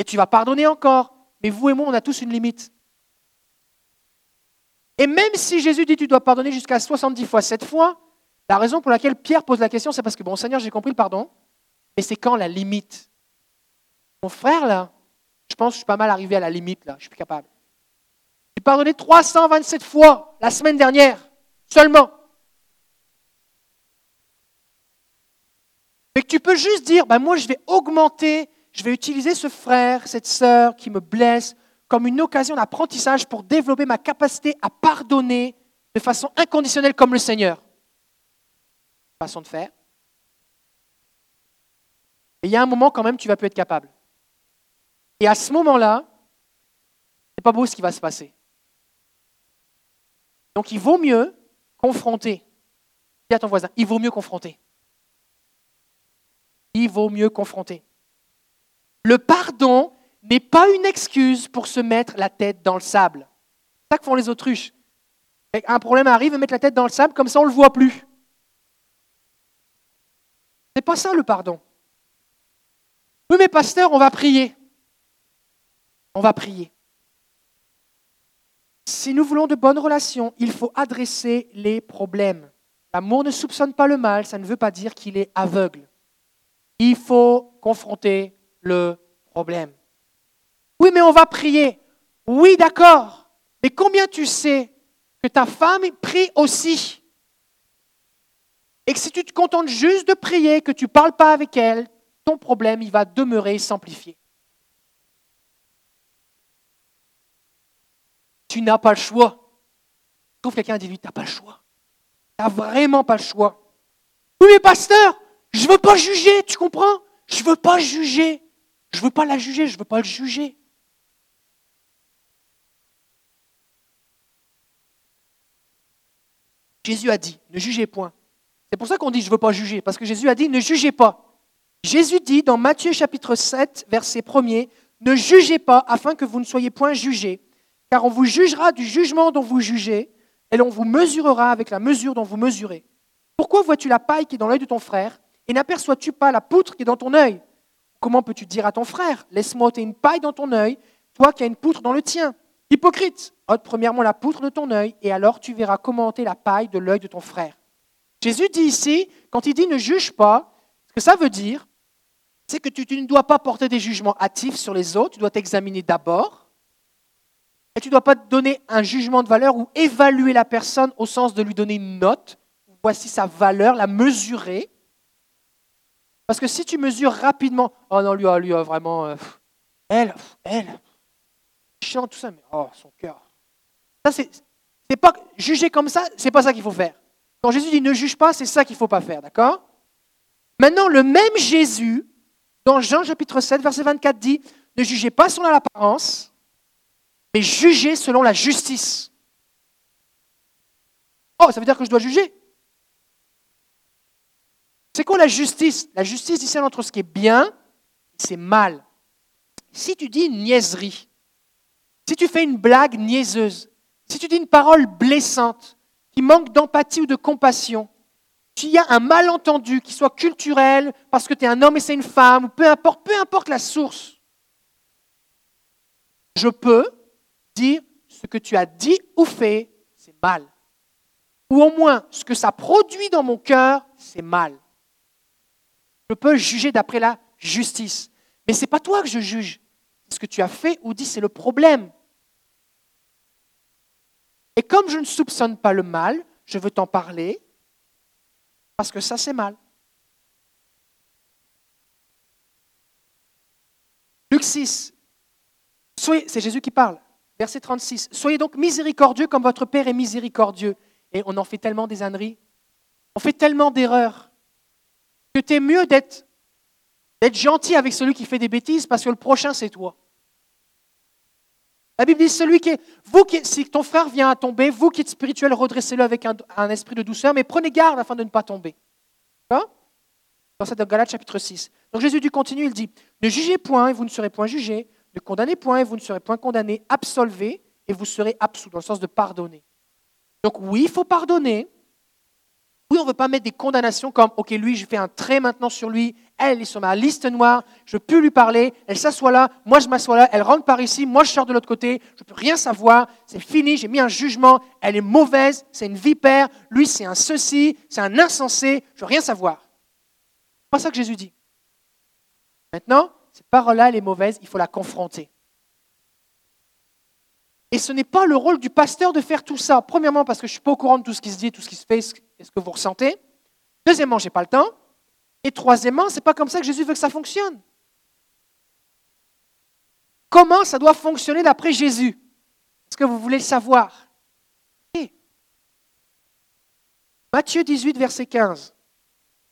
A: Et tu vas pardonner encore. Mais vous et moi, on a tous une limite. Et même si Jésus dit tu dois pardonner jusqu'à 70 fois 7 fois, la raison pour laquelle Pierre pose la question, c'est parce que, bon, Seigneur, j'ai compris le pardon, mais c'est quand la limite? Mon frère, là, je pense que je suis pas mal arrivé à la limite, là, je suis plus capable. J'ai pardonné 327 fois la semaine dernière, seulement. Mais que tu peux juste dire, ben moi je vais augmenter, je vais utiliser ce frère, cette sœur qui me blesse, comme une occasion d'apprentissage pour développer ma capacité à pardonner de façon inconditionnelle comme le Seigneur. Façon de faire. Et il y a un moment quand même, tu vas plus être capable. Et à ce moment-là, c'est pas beau ce qui va se passer. Donc il vaut mieux confronter. Dis à ton voisin, il vaut mieux confronter. Il vaut mieux confronter. Le pardon n'est pas une excuse pour se mettre la tête dans le sable. C'est ça que font les autruches. Un problème arrive, ils mettent la tête dans le sable, comme ça on ne le voit plus. C'est pas ça le pardon. Oui, mais pasteur, on va prier. On va prier. Si nous voulons de bonnes relations, il faut adresser les problèmes. L'amour ne soupçonne pas le mal, ça ne veut pas dire qu'il est aveugle. Il faut confronter le problème. Oui, mais on va prier. Oui, d'accord. Mais combien tu sais que ta femme prie aussi? Et que si tu te contentes juste de prier, que tu ne parles pas avec elle, ton problème, il va demeurer s'amplifier. Tu n'as pas le choix. Trouve quelqu'un dit lui, tu n'as pas le choix. Tu n'as vraiment pas le choix. Oui, mais pasteur, je ne veux pas juger, tu comprends? Je ne veux pas juger. Je ne veux pas la juger, je ne veux pas le juger. Jésus a dit, ne jugez point. C'est pour ça qu'on dit, je ne veux pas juger, parce que Jésus a dit, ne jugez pas. Jésus dit dans Matthieu chapitre 7, verset 1er, ne jugez pas afin que vous ne soyez point jugés, car on vous jugera du jugement dont vous jugez, et l'on vous mesurera avec la mesure dont vous mesurez. Pourquoi vois-tu la paille qui est dans l'œil de ton frère, et n'aperçois-tu pas la poutre qui est dans ton œil? Comment peux-tu dire à ton frère, laisse-moi ôter une paille dans ton œil, toi qui as une poutre dans le tien? Hypocrite, ôte premièrement la poutre de ton œil, et alors tu verras comment ôter la paille de l'œil de ton frère. Jésus dit ici, quand il dit ne juge pas, ce que ça veut dire, c'est que tu, ne dois pas porter des jugements hâtifs sur les autres, tu dois t'examiner d'abord, et tu ne dois pas donner un jugement de valeur ou évaluer la personne au sens de lui donner une note. Voici sa valeur, la mesurer. Parce que si tu mesures rapidement, oh non, lui, oh, lui, oh, vraiment, euh, elle, elle, chiant, tout ça, mais oh, son cœur. Ça, c'est, c'est pas juger comme ça, c'est pas ça qu'il faut faire. Quand Jésus dit ne juge pas, c'est ça qu'il faut pas faire, d'accord? Maintenant, le même Jésus, dans Jean chapitre 7, verset 24, dit ne jugez pas selon l'apparence, mais jugez selon la justice. Oh, ça veut dire que je dois juger? C'est quoi la justice? La justice discerne entre ce qui est bien et c'est mal. Si tu dis une niaiserie, si tu fais une blague niaiseuse, si tu dis une parole blessante, qui manque d'empathie ou de compassion, s'il y a un malentendu, qui soit culturel, parce que tu es un homme et c'est une femme, ou peu importe, peu importe la source, je peux dire ce que tu as dit ou fait, c'est mal. Ou au moins, ce que ça produit dans mon cœur, c'est mal. Je peux juger d'après la justice. Mais ce n'est pas toi que je juge. Ce que tu as fait ou dit, c'est le problème. Et comme je ne soupçonne pas le mal, je veux t'en parler parce que ça, c'est mal. Luc 6, c'est Jésus qui parle, verset 36. Soyez donc miséricordieux comme votre Père est miséricordieux. Et on en fait tellement des âneries, on fait tellement d'erreurs que tu es mieux d'être, gentil avec celui qui fait des bêtises parce que le prochain, c'est toi. La Bible dit, celui qui est, vous qui, si ton frère vient à tomber, vous qui êtes spirituel, redressez-le avec un, esprit de douceur, mais prenez garde afin de ne pas tomber. Dans cette Galate chapitre 6. Donc Jésus du continue, il dit, ne jugez point et vous ne serez point jugés, ne condamnez point et vous ne serez point condamnés, absolvez et vous serez absous, dans le sens de pardonner. Donc oui, il faut pardonner, oui, on ne veut pas mettre des condamnations comme, OK, lui, je fais un trait maintenant sur lui, elle est sur ma liste noire, je peux lui parler, elle s'assoit là, moi je m'assois là, elle rentre par ici, moi je sors de l'autre côté, je ne peux rien savoir, c'est fini, j'ai mis un jugement, elle est mauvaise, c'est une vipère, lui c'est un ceci, c'est un insensé, je ne veux rien savoir. C'est pas ça que Jésus dit. Maintenant, cette parole-là, elle est mauvaise, il faut la confronter. Et ce n'est pas le rôle du pasteur de faire tout ça. Premièrement, parce que je ne suis pas au courant de tout ce qui se dit, tout ce qui se fait, et ce que vous ressentez. Deuxièmement, je n'ai pas le temps. Et troisièmement, ce n'est pas comme ça que Jésus veut que ça fonctionne. Comment ça doit fonctionner d'après Jésus? Est-ce que vous voulez le savoir? Matthieu 18, verset 15.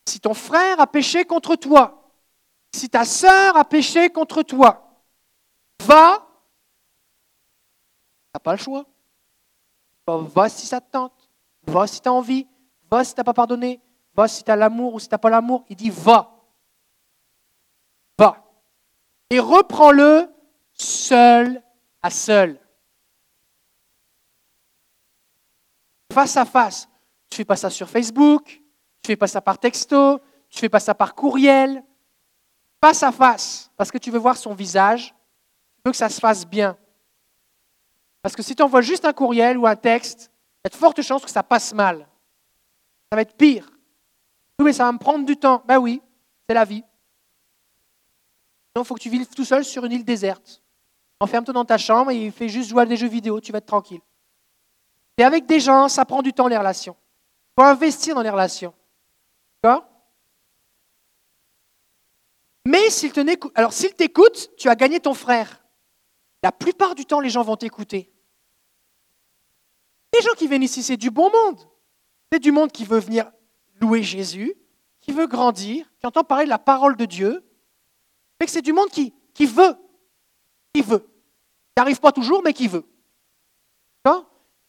A: Si ton frère a péché contre toi, si ta sœur a péché contre toi, va n'as pas le choix. Va si ça te tente. Va si tu as envie. Va si tu n'as pas pardonné. Va si tu as l'amour ou si tu n'as pas l'amour. Il dit va. Va. Et reprends-le seul à seul. Face à face. Tu fais pas ça sur Facebook. Tu fais pas ça par texto. Tu fais pas ça par courriel. Face à face. Parce que tu veux voir son visage. Tu veux que ça se fasse bien. Parce que si tu envoies juste un courriel ou un texte, il y a de fortes chances que ça passe mal. Ça va être pire. Oui, mais ça va me prendre du temps. Ben oui, c'est la vie. Donc, il faut que tu vives tout seul sur une île déserte. Enferme-toi dans ta chambre et fais juste jouer à des jeux vidéo, tu vas être tranquille. Et avec des gens, ça prend du temps les relations. Il faut investir dans les relations. D'accord? Mais s'il alors s'il t'écoute, tu as gagné ton frère. La plupart du temps, les gens vont t'écouter. Les gens qui viennent ici, c'est du bon monde. C'est du monde qui veut venir louer Jésus, qui veut grandir, qui entend parler de la parole de Dieu. C'est du monde qui, veut. Qui veut. Qui n'arrive pas toujours, mais qui veut.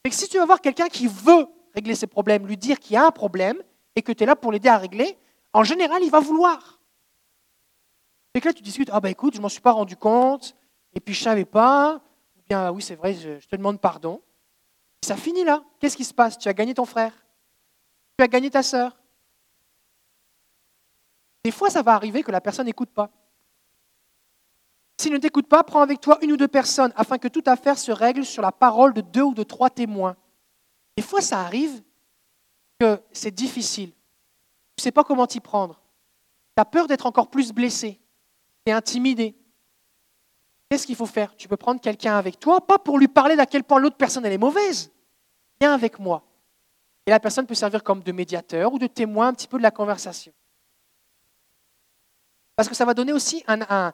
A: Et si tu vas voir quelqu'un qui veut régler ses problèmes, lui dire qu'il y a un problème et que tu es là pour l'aider à régler, en général, il va vouloir. Et que là, tu discutes, ah ben écoute, je ne m'en suis pas rendu compte, et puis je ne savais pas, ou bien oui, c'est vrai, je te demande pardon. Ça finit là. Qu'est-ce qui se passe? Tu as gagné ton frère. Tu as gagné ta sœur. Des fois, ça va arriver que la personne n'écoute pas. S'il ne t'écoute pas, prends avec toi une ou deux personnes afin que toute affaire se règle sur la parole de deux ou de trois témoins. Des fois, ça arrive que c'est difficile. Tu ne sais pas comment t'y prendre. Tu as peur d'être encore plus blessé. Tu es intimidé. Qu'est-ce qu'il faut faire? Tu peux prendre quelqu'un avec toi, pas pour lui parler d'à quel point l'autre personne elle est mauvaise. Viens avec moi. Et la personne peut servir comme de médiateur ou de témoin un petit peu de la conversation. Parce que ça va donner aussi un,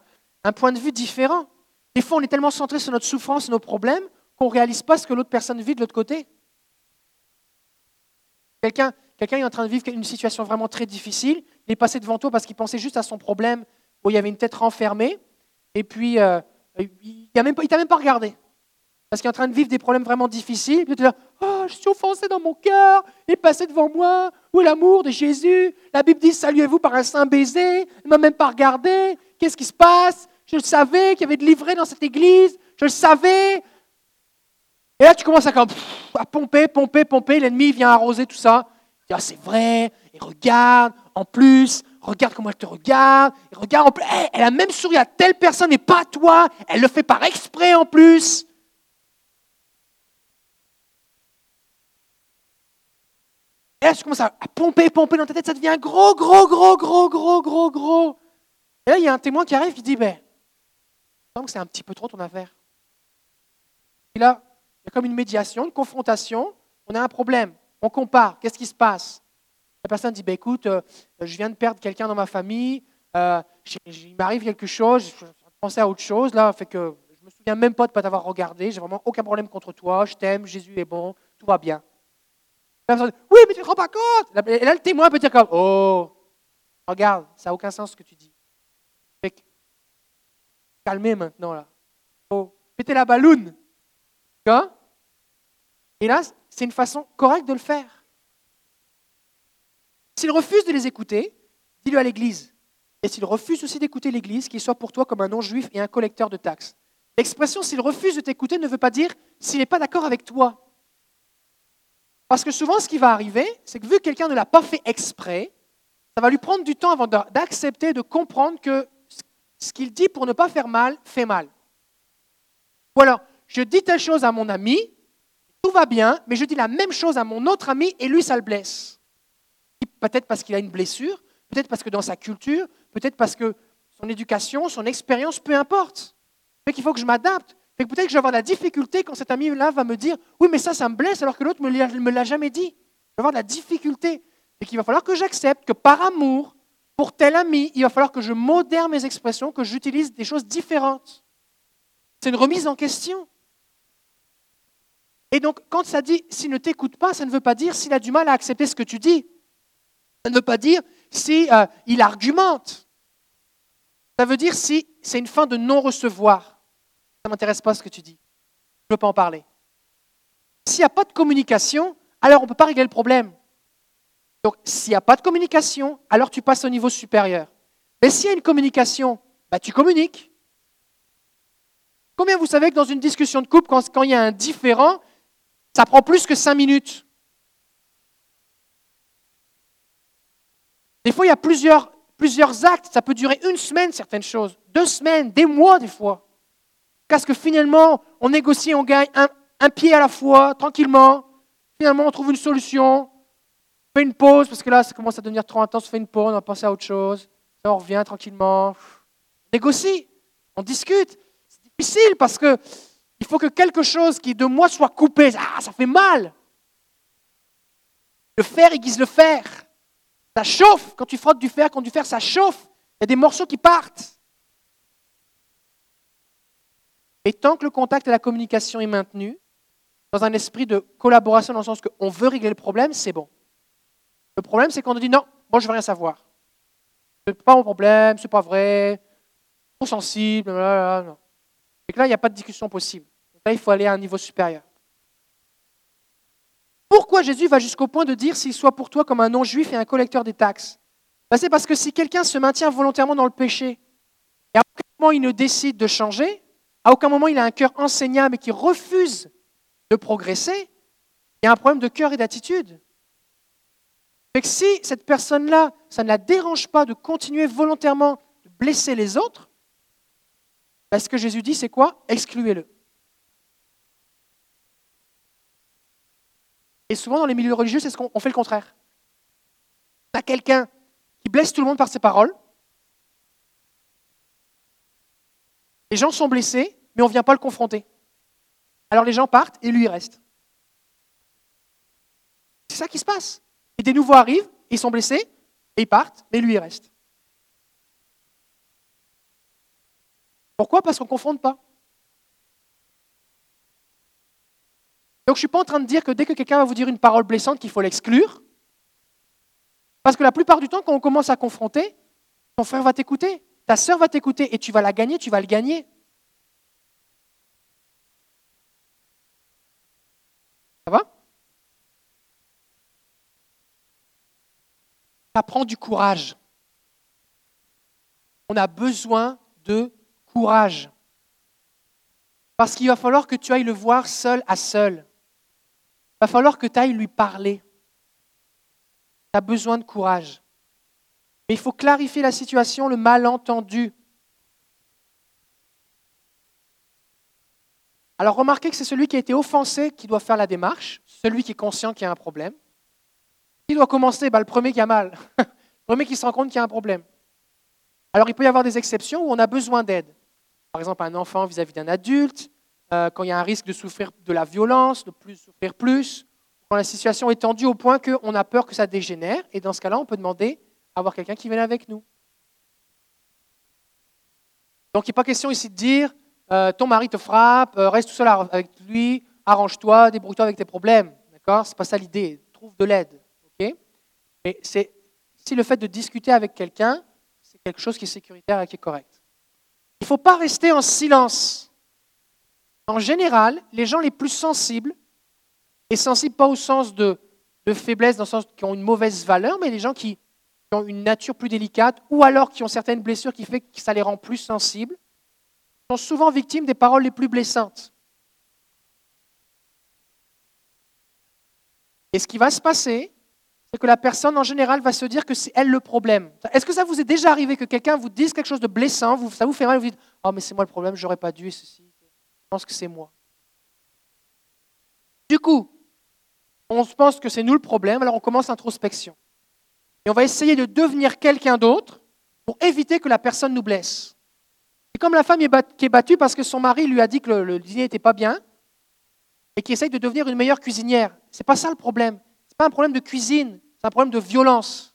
A: point de vue différent. Des fois, on est tellement centré sur notre souffrance nos problèmes qu'on ne réalise pas ce que l'autre personne vit de l'autre côté. Quelqu'un quelqu'un est en train de vivre une situation vraiment très difficile, il est passé devant toi parce qu'il pensait juste à son problème où il y avait une tête renfermée, et puis euh, il ne t'a même pas regardé. Parce qu'il est en train de vivre des problèmes vraiment difficiles, puis tu là, oh, je suis offensé dans mon cœur, il est passé devant moi, où est l'amour de Jésus? La Bible dit, saluez-vous par un saint baiser, il ne m'a même pas regardé, qu'est-ce qui se passe? Je le savais qu'il y avait de livré dans cette église, je le savais. Et là, tu commences à, à pomper, pomper, pomper, l'ennemi vient arroser tout ça. Ah, c'est vrai, et regarde, en plus, regarde comment elle te regarde, regarde plus, elle a même souri à telle personne et pas à toi, elle le fait par exprès en plus. Et là, tu commences à, pomper, pomper dans ta tête, ça devient gros, gros, gros, gros, gros, gros, gros. Et là, il y a un témoin qui arrive qui dit, ben, que c'est un petit peu trop ton affaire. Et là, il y a comme une médiation, une confrontation, on a un problème. On compare. Qu'est-ce qui se passe? La personne dit, bah, écoute, euh, je viens de perdre quelqu'un dans ma famille, euh, il m'arrive quelque chose, je pensais à autre chose, là, fait que je me souviens même pas de ne pas t'avoir regardé, j'ai vraiment aucun problème contre toi, je t'aime, Jésus est bon, tout va bien. La personne dit, oui, mais tu ne te rends pas compte Et là, le témoin peut dire comme, oh, regarde, ça n'a aucun sens ce que tu dis. Calmez maintenant, là. Oh, mettez la balloune. Et là, c'est une façon correcte de le faire. S'il refuse de les écouter, dis-le à l'Église. Et s'il refuse aussi d'écouter l'Église, qu'il soit pour toi comme un non-juif et un collecteur de taxes. L'expression s'il refuse de t'écouter ne veut pas dire s'il n'est pas d'accord avec toi. Parce que souvent, ce qui va arriver, c'est que vu que quelqu'un ne l'a pas fait exprès, ça va lui prendre du temps avant d'accepter, de comprendre que ce qu'il dit pour ne pas faire mal, fait mal. Ou alors, je dis telle chose à mon ami, tout va bien, mais je dis la même chose à mon autre ami et lui, ça le blesse. Peut-être parce qu'il a une blessure, peut-être parce que dans sa culture, peut-être parce que son éducation, son expérience, peu importe. Fait qu'il faut que je m'adapte. Fait peut-être que je vais avoir de la difficulté quand cet ami-là va me dire Oui, mais ça, ça me blesse, alors que l'autre ne me l'a jamais dit. Je vais avoir de la difficulté. Et qu'il va falloir que j'accepte que par amour, pour tel ami, il va falloir que je modère mes expressions, que j'utilise des choses différentes. C'est une remise en question. Et donc, quand ça dit s'il ne t'écoute pas, ça ne veut pas dire s'il a du mal à accepter ce que tu dis. Ça ne veut pas dire s'il euh, il argumente. Ça veut dire si c'est une fin de non-recevoir. Ça ne m'intéresse pas ce que tu dis. Je ne veux pas en parler. S'il n'y a pas de communication, alors on ne peut pas régler le problème. Donc, s'il n'y a pas de communication, alors tu passes au niveau supérieur. Mais s'il y a une communication, bah, tu communiques. Combien vous savez que dans une discussion de couple, quand, quand il y a un différent, ça prend plus que cinq minutes? Des fois, il y a plusieurs, plusieurs actes. Ça peut durer une semaine, certaines choses. Deux semaines, des mois, des fois. Parce que finalement, on négocie, on gagne un, pied à la fois, tranquillement. Finalement, on trouve une solution. On fait une pause, parce que là, ça commence à devenir trop intense. On fait une pause, on va passer à autre chose. on revient tranquillement. On négocie, on discute. C'est difficile parce que il faut que quelque chose qui de moi soit coupé. Ah, ça fait mal. Le fer aiguise le fer. Ça chauffe. Quand tu frottes du fer, quand du fer, ça chauffe. Il y a des morceaux qui partent. Et tant que le contact et la communication est maintenu, dans un esprit de collaboration, dans le sens qu'on veut régler le problème, c'est bon. Le problème, c'est qu'on dit non, moi je veux rien savoir. Ce n'est pas mon problème, c'est pas vrai, trop sensible. Et que là, il n'y a pas de discussion possible. là, il faut aller à un niveau supérieur. Pourquoi Jésus va jusqu'au point de dire s'il soit pour toi comme un non-juif et un collecteur des taxes ben, C'est parce que si quelqu'un se maintient volontairement dans le péché, et à aucun moment il ne décide de changer, à aucun moment il a un cœur enseignable et qui refuse de progresser, il y a un problème de cœur et d'attitude. si cette personne-là, ça ne la dérange pas de continuer volontairement de blesser les autres, ce que Jésus dit, c'est quoi? Excluez-le. Et souvent, dans les milieux religieux, c'est ce qu'on fait le contraire. On a quelqu'un qui blesse tout le monde par ses paroles. Les gens sont blessés, mais on ne vient pas le confronter. Alors les gens partent et lui, il reste. C'est ça qui se passe. Et des nouveaux arrivent, ils sont blessés, et ils partent, mais lui, il reste. Pourquoi? Parce qu'on ne confronte pas. Donc je ne suis pas en train de dire que dès que quelqu'un va vous dire une parole blessante, qu'il faut l'exclure. Parce que la plupart du temps, quand on commence à confronter, ton frère va t'écouter, ta sœur va t'écouter et tu vas la gagner, tu vas le gagner. Ça va? Ça prend du courage. On a besoin de courage. Parce qu'il va falloir que tu ailles le voir seul à seul. Il va falloir que tu ailles lui parler. Tu as besoin de courage. Mais il faut clarifier la situation, le malentendu. Alors remarquez que c'est celui qui a été offensé qui doit faire la démarche, celui qui est conscient qu'il y a un problème. Qui doit commencer? Bah, Le premier qui a mal, [laughs] le premier qui se rend compte qu'il y a un problème. Alors il peut y avoir des exceptions où on a besoin d'aide. Par exemple, un enfant vis-à-vis d'un adulte, euh, quand il y a un risque de souffrir de la violence, de plus souffrir plus, quand la situation est tendue au point qu'on a peur que ça dégénère, et dans ce cas-là, on peut demander à avoir quelqu'un qui vienne avec nous. Donc il n'est pas question ici de dire euh, ton mari te frappe, euh, reste tout seul avec lui, arrange-toi, débrouille-toi avec tes problèmes. D'accord? C'est pas ça l'idée. Trouve de l'aide. Mais c'est si le fait de discuter avec quelqu'un, c'est quelque chose qui est sécuritaire et qui est correct. Il ne faut pas rester en silence. En général, les gens les plus sensibles, et sensibles pas au sens de, de faiblesse, dans le sens qui ont une mauvaise valeur, mais les gens qui, ont une nature plus délicate, ou alors qui ont certaines blessures qui font que ça les rend plus sensibles, sont souvent victimes des paroles les plus blessantes. Et ce qui va se passer, c'est que la personne en général va se dire que c'est elle le problème. Est-ce que ça vous est déjà arrivé que quelqu'un vous dise quelque chose de blessant, ça vous fait mal, vous dites Oh, mais c'est moi le problème, j'aurais pas dû, ceci, je pense que c'est moi. Du coup, on se pense que c'est nous le problème, alors on commence l'introspection. Et on va essayer de devenir quelqu'un d'autre pour éviter que la personne nous blesse. C'est comme la femme qui est battue parce que son mari lui a dit que le, dîner n'était pas bien et qui essaye de devenir une meilleure cuisinière. Ce n'est pas ça le problème. Ce n'est pas un problème de cuisine, c'est un problème de violence.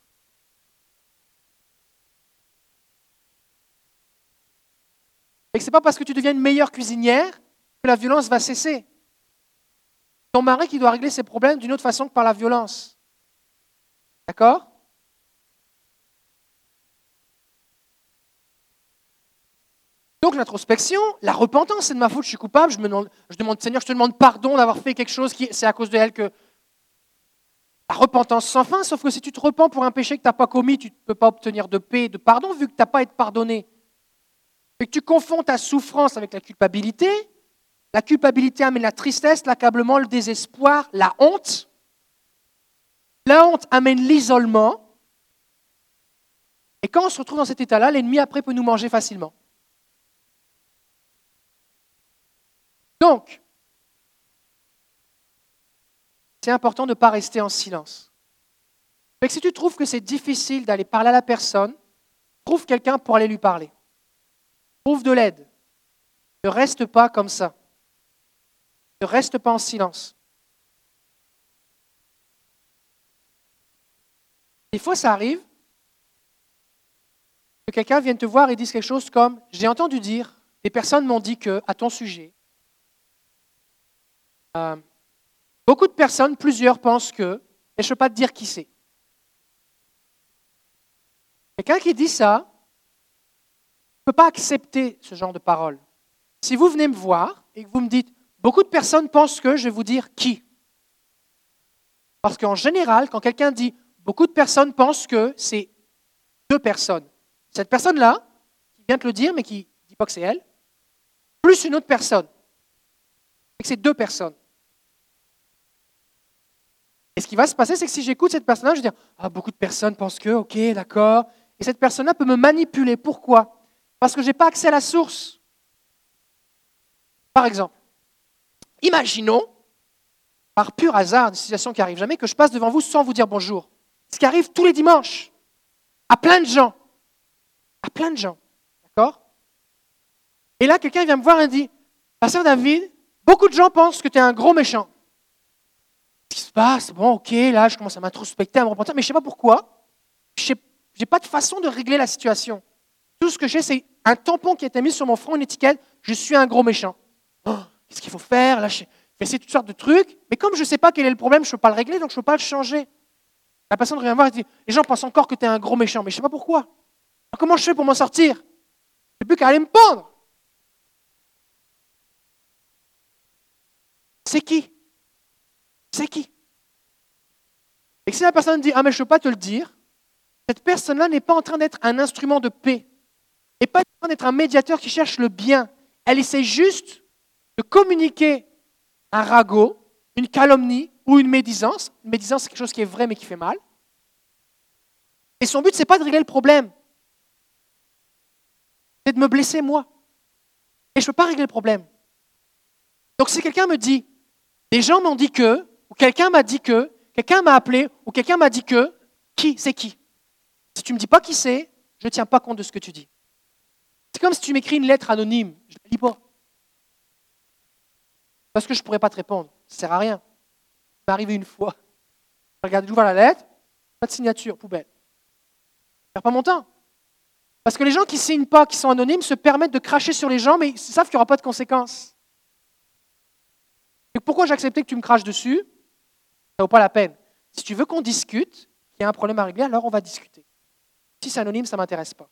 A: Et ce n'est pas parce que tu deviens une meilleure cuisinière que la violence va cesser. Ton mari qui doit régler ses problèmes d'une autre façon que par la violence. D'accord? Donc l'introspection, la repentance, c'est de ma faute, je suis coupable, je, demande, Seigneur, je te demande pardon d'avoir fait quelque chose qui, c'est à cause de elle que... La repentance sans fin, sauf que si tu te repens pour un péché que tu n'as pas commis, tu ne peux pas obtenir de paix, de pardon, vu que tu n'as pas été pardonné. Que tu confonds ta souffrance avec la culpabilité, la culpabilité amène la tristesse, l'accablement, le désespoir, la honte. La honte amène l'isolement. Et quand on se retrouve dans cet état-là, l'ennemi après peut nous manger facilement. Donc, c'est important de ne pas rester en silence. Mais si tu trouves que c'est difficile d'aller parler à la personne, trouve quelqu'un pour aller lui parler. Trouve de l'aide. Ne reste pas comme ça. Ne reste pas en silence. Des fois, ça arrive que quelqu'un vienne te voir et dise quelque chose comme J'ai entendu dire, des personnes m'ont dit que, à ton sujet, euh, beaucoup de personnes, plusieurs pensent que, et je ne peux pas te dire qui c'est. Quelqu'un qui dit ça ne peut pas accepter ce genre de parole. Si vous venez me voir et que vous me dites, beaucoup de personnes pensent que, je vais vous dire qui. Parce qu'en général, quand quelqu'un dit, beaucoup de personnes pensent que c'est deux personnes. Cette personne-là, qui vient de le dire, mais qui ne dit pas que c'est elle, plus une autre personne. C'est deux personnes. Et ce qui va se passer, c'est que si j'écoute cette personne-là, je vais dire Ah, beaucoup de personnes pensent que, ok, d'accord. Et cette personne-là peut me manipuler. Pourquoi? Parce que je n'ai pas accès à la source. Par exemple, imaginons, par pur hasard, une situation qui arrive jamais, que je passe devant vous sans vous dire bonjour. Ce qui arrive tous les dimanches, à plein de gens. À plein de gens. D'accord? Et là, quelqu'un vient me voir et dit Pasteur David, beaucoup de gens pensent que tu es un gros méchant qui se passe Bon, ok, là, je commence à m'introspecter, à me repentir, mais je ne sais pas pourquoi. Je n'ai pas de façon de régler la situation. Tout ce que j'ai, c'est un tampon qui a été mis sur mon front, une étiquette, je suis un gros méchant. Oh, Qu'est-ce qu'il faut faire Là, je essayer toutes sortes de trucs, mais comme je ne sais pas quel est le problème, je ne peux pas le régler, donc je ne peux pas le changer. La personne revient voir et dit, les gens pensent encore que tu es un gros méchant, mais je ne sais pas pourquoi. Comment je fais pour m'en sortir? Je n'ai plus qu'à aller me pendre. C'est qui? C'est qui? Et si la personne dit, ah mais je ne peux pas te le dire, cette personne-là n'est pas en train d'être un instrument de paix, et pas d'être un médiateur qui cherche le bien. Elle essaie juste de communiquer un ragot, une calomnie ou une médisance. Une médisance, c'est quelque chose qui est vrai mais qui fait mal. Et son but, ce n'est pas de régler le problème. C'est de me blesser moi. Et je ne peux pas régler le problème. Donc si quelqu'un me dit, des gens m'ont dit que, ou quelqu'un m'a dit que, quelqu'un m'a appelé, ou quelqu'un m'a dit que, qui C'est qui? Si tu ne me dis pas qui c'est, je ne tiens pas compte de ce que tu dis. C'est comme si tu m'écris une lettre anonyme, je ne la lis pas. Parce que je ne pourrais pas te répondre. Ça ne sert à rien. Ça m'est arrivé une fois. Je regarde, j'ouvre la lettre, pas de signature, poubelle. Je perds pas mon temps. Parce que les gens qui ne signent pas, qui sont anonymes, se permettent de cracher sur les gens, mais ils savent qu'il n'y aura pas de conséquences. Et pourquoi j'acceptais que tu me craches dessus? Ça ne vaut pas la peine. Si tu veux qu'on discute, qu'il y a un problème à régler, alors on va discuter. Si c'est anonyme, ça ne m'intéresse pas.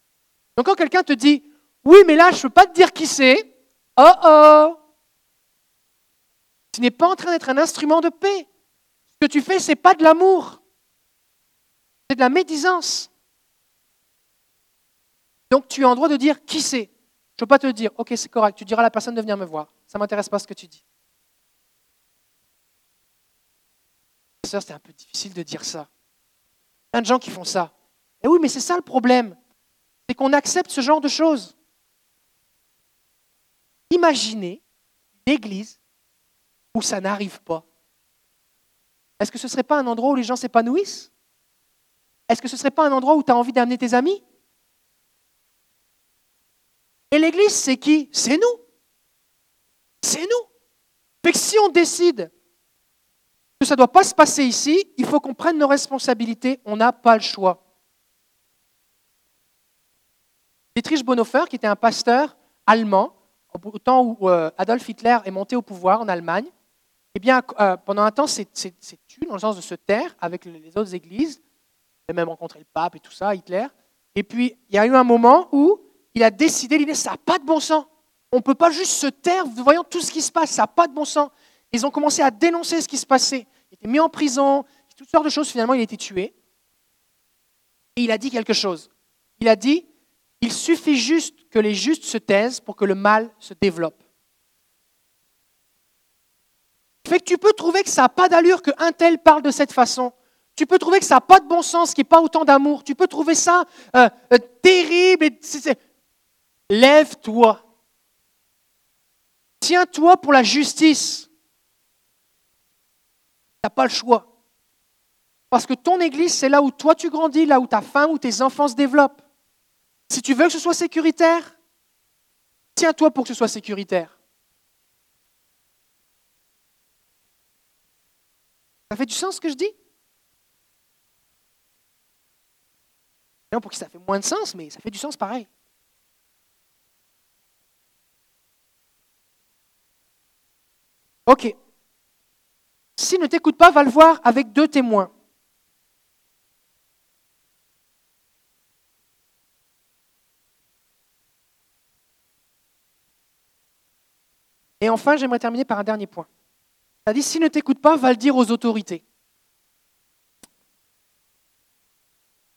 A: Donc quand quelqu'un te dit Oui, mais là, je ne peux pas te dire qui c'est, oh oh Tu n'es pas en train d'être un instrument de paix. Ce que tu fais, ce n'est pas de l'amour. C'est de la médisance. Donc tu es en droit de dire qui c'est. Je ne peux pas te dire. Ok, c'est correct. Tu diras à la personne de venir me voir. Ça ne m'intéresse pas ce que tu dis. c'est un peu difficile de dire ça. Plein de gens qui font ça. Et oui, mais c'est ça le problème. C'est qu'on accepte ce genre de choses. Imaginez une église où ça n'arrive pas. Est-ce que ce ne serait pas un endroit où les gens s'épanouissent? Est-ce que ce ne serait pas un endroit où tu as envie d'amener tes amis? Et l'église, c'est qui? C'est nous. C'est nous. Fait que si on décide que ça ne doit pas se passer ici, il faut qu'on prenne nos responsabilités, on n'a pas le choix. Dietrich Bonhoeffer, qui était un pasteur allemand, au temps où euh, Adolf Hitler est monté au pouvoir en Allemagne, eh bien, euh, pendant un temps, c'est tu, dans le sens de se taire avec les autres églises. Il a même rencontré le pape et tout ça, Hitler. Et puis, il y a eu un moment où il a décidé, l'idée, ça n'a pas de bon sens. On ne peut pas juste se taire voyant tout ce qui se passe, ça n'a pas de bon sens. Ils ont commencé à dénoncer ce qui se passait. Il était mis en prison, toutes sortes de choses. Finalement, il a été tué. Et il a dit quelque chose. Il a dit, il suffit juste que les justes se taisent pour que le mal se développe. Tu peux trouver que ça n'a pas d'allure qu'un tel parle de cette façon. Tu peux trouver que ça n'a pas de bon sens, qu'il n'y ait pas autant d'amour. Tu peux trouver ça euh, euh, terrible. Lève-toi. Tiens-toi pour la justice n'as pas le choix. Parce que ton église, c'est là où toi tu grandis, là où ta femme ou tes enfants se développent. Si tu veux que ce soit sécuritaire, tiens-toi pour que ce soit sécuritaire. Ça fait du sens ce que je dis? Non, pour qui ça fait moins de sens, mais ça fait du sens pareil. Ok. S'il ne t'écoute pas, va le voir avec deux témoins. Et enfin, j'aimerais terminer par un dernier point. Ça dit, s'il ne t'écoute pas, va le dire aux autorités.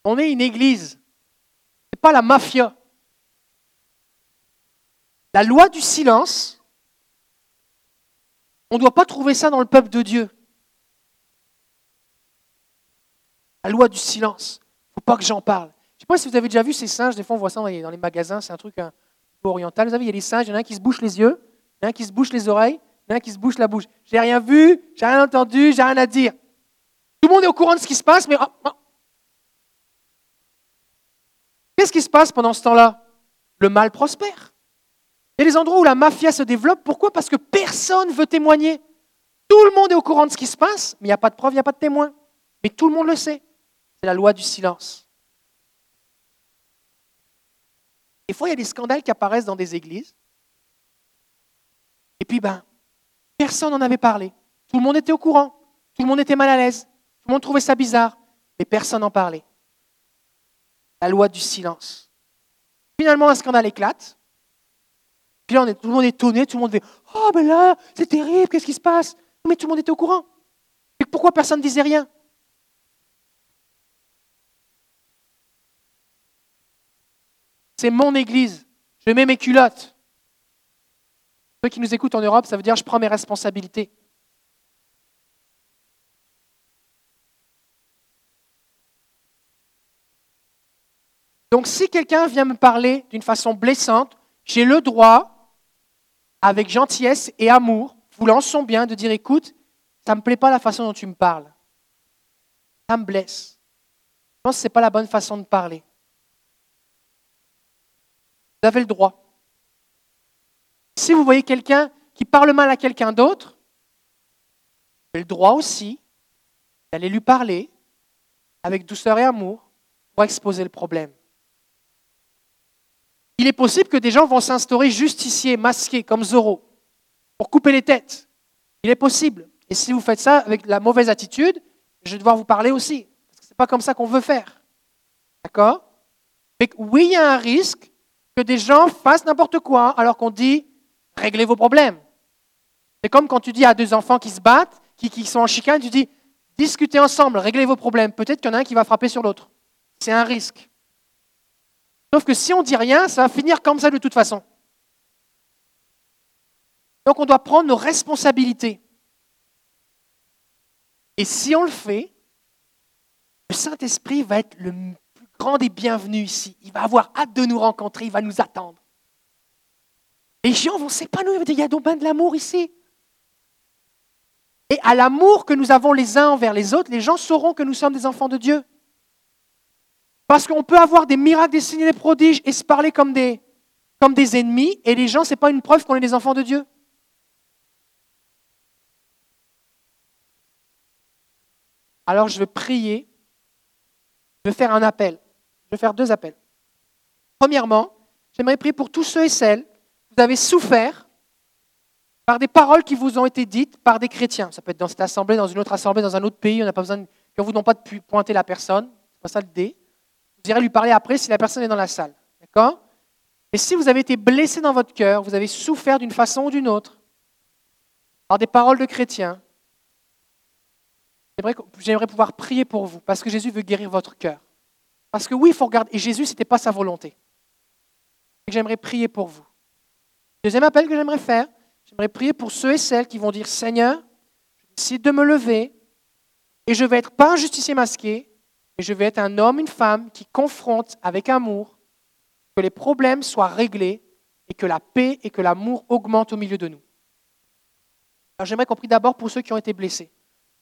A: On est une église, ce n'est pas la mafia. La loi du silence on ne doit pas trouver ça dans le peuple de Dieu. La loi du silence. Il ne faut pas que j'en parle. Je ne sais pas si vous avez déjà vu ces singes, des fois on voit ça dans les magasins, c'est un truc un peu oriental. Vous savez, il y a des singes, il y en a un qui se bouche les yeux, il y en a qui se bouche les oreilles, il y en a un qui se bouche la bouche. J'ai rien vu, j'ai rien entendu, j'ai rien à dire. Tout le monde est au courant de ce qui se passe, mais... Ah, ah. Qu'est-ce qui se passe pendant ce temps-là? Le mal prospère. Il y a des endroits où la mafia se développe. Pourquoi? Parce que personne ne veut témoigner. Tout le monde est au courant de ce qui se passe, mais il n'y a pas de preuve, il n'y a pas de témoin. Mais tout le monde le sait. C'est la loi du silence. Des fois, il y a des scandales qui apparaissent dans des églises. Et puis, ben, personne n'en avait parlé. Tout le monde était au courant. Tout le monde était mal à l'aise. Tout le monde trouvait ça bizarre. Mais personne n'en parlait. La loi du silence. Finalement, un scandale éclate. Puis là, tout le monde est étonné. Tout le monde fait Oh, ben là, c'est terrible, qu'est-ce qui se passe? Mais tout le monde était au courant. Pourquoi personne ne disait rien? C'est mon église. Je mets mes culottes. Ceux qui nous écoutent en Europe, ça veut dire je prends mes responsabilités. Donc si quelqu'un vient me parler d'une façon blessante, j'ai le droit, avec gentillesse et amour, voulant son bien, de dire écoute, ça ne me plaît pas la façon dont tu me parles. Ça me blesse. Je pense que ce n'est pas la bonne façon de parler. Vous avez le droit. Si vous voyez quelqu'un qui parle mal à quelqu'un d'autre, vous avez le droit aussi d'aller lui parler avec douceur et amour pour exposer le problème. Il est possible que des gens vont s'instaurer justiciers, masqués, comme Zorro, pour couper les têtes. Il est possible. Et si vous faites ça avec la mauvaise attitude, je vais devoir vous parler aussi. Parce que ce n'est pas comme ça qu'on veut faire. D'accord? Oui, il y a un risque que des gens fassent n'importe quoi alors qu'on dit réglez vos problèmes. C'est comme quand tu dis à deux enfants qui se battent, qui, qui sont en chicane, tu dis discutez ensemble, réglez vos problèmes. Peut-être qu'il y en a un qui va frapper sur l'autre. C'est un risque. Sauf que si on dit rien, ça va finir comme ça de toute façon. Donc on doit prendre nos responsabilités. Et si on le fait, le Saint-Esprit va être le grand des bienvenus ici. Il va avoir hâte de nous rencontrer, il va nous attendre. Les gens vont s'épanouir, il y a donc bien de l'amour ici. Et à l'amour que nous avons les uns envers les autres, les gens sauront que nous sommes des enfants de Dieu. Parce qu'on peut avoir des miracles, des signes, des prodiges et se parler comme des, comme des ennemis, et les gens, ce n'est pas une preuve qu'on est des enfants de Dieu. Alors je vais prier, je vais faire un appel. Je vais faire deux appels. Premièrement, j'aimerais prier pour tous ceux et celles vous avez souffert par des paroles qui vous ont été dites par des chrétiens. Ça peut être dans cette assemblée, dans une autre assemblée, dans un autre pays. On n'a pas besoin qu'on vous donne pas de pointer la personne. C'est pas ça le dé. Vous irez lui parler après si la personne est dans la salle. D'accord? Et si vous avez été blessé dans votre cœur, vous avez souffert d'une façon ou d'une autre par des paroles de chrétiens, j'aimerais pouvoir prier pour vous parce que Jésus veut guérir votre cœur. Parce que oui, il faut regarder. Et Jésus, ce n'était pas sa volonté. J'aimerais prier pour vous. Deuxième appel que j'aimerais faire, j'aimerais prier pour ceux et celles qui vont dire Seigneur, je décide de me lever et je vais être pas un justicier masqué, mais je vais être un homme, une femme qui confronte avec amour que les problèmes soient réglés et que la paix et que l'amour augmentent au milieu de nous. Alors j'aimerais qu'on prie d'abord pour ceux qui ont été blessés.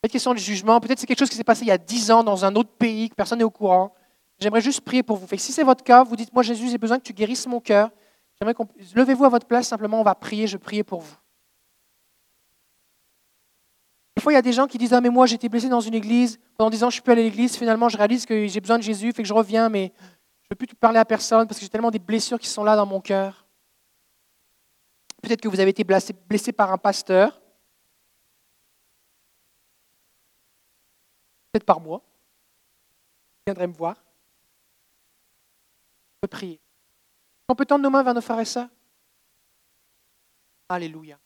A: Peut-être question de jugement, peut-être c'est quelque chose qui s'est passé il y a dix ans dans un autre pays que personne n'est au courant. J'aimerais juste prier pour vous. si c'est votre cas, vous dites, moi Jésus, j'ai besoin que tu guérisses mon cœur. J'aimerais qu'on... Levez-vous à votre place, simplement, on va prier, je prie pour vous. Des fois, il y a des gens qui disent, ah mais moi j'ai été blessé dans une église, pendant dix ans je suis plus allé à l'église, finalement je réalise que j'ai besoin de Jésus, fait que je reviens, mais je ne peux plus parler à personne parce que j'ai tellement des blessures qui sont là dans mon cœur. Peut-être que vous avez été blessé par un pasteur, peut-être par moi, vous viendrez me voir peut prier. On peut tendre nos mains vers nos frères et Alléluia.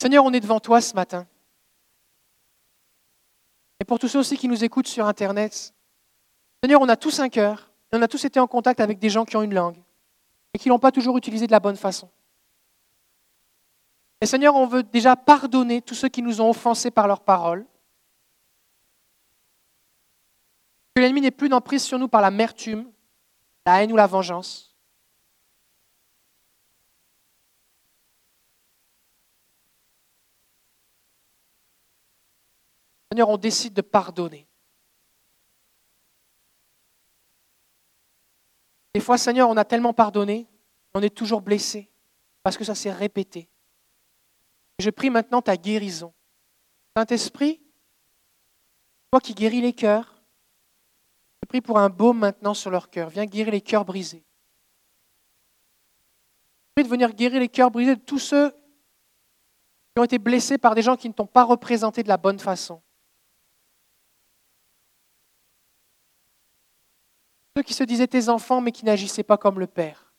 A: Seigneur, on est devant toi ce matin. Et pour tous ceux aussi qui nous écoutent sur Internet, Seigneur, on a tous un cœur, on a tous été en contact avec des gens qui ont une langue, et qui ne l'ont pas toujours utilisée de la bonne façon. Et Seigneur, on veut déjà pardonner tous ceux qui nous ont offensés par leurs paroles, Que l'ennemi n'ait plus d'emprise sur nous par l'amertume, la haine ou la vengeance? Seigneur, on décide de pardonner. Des fois, Seigneur, on a tellement pardonné, on est toujours blessé parce que ça s'est répété. Je prie maintenant ta guérison. Saint-Esprit, toi qui guéris les cœurs, Je prie pour un baume maintenant sur leur cœur. Viens guérir les cœurs brisés. Je prie de venir guérir les cœurs brisés de tous ceux qui ont été blessés par des gens qui ne t'ont pas représenté de la bonne façon. Ceux qui se disaient tes enfants mais qui n'agissaient pas comme le Père.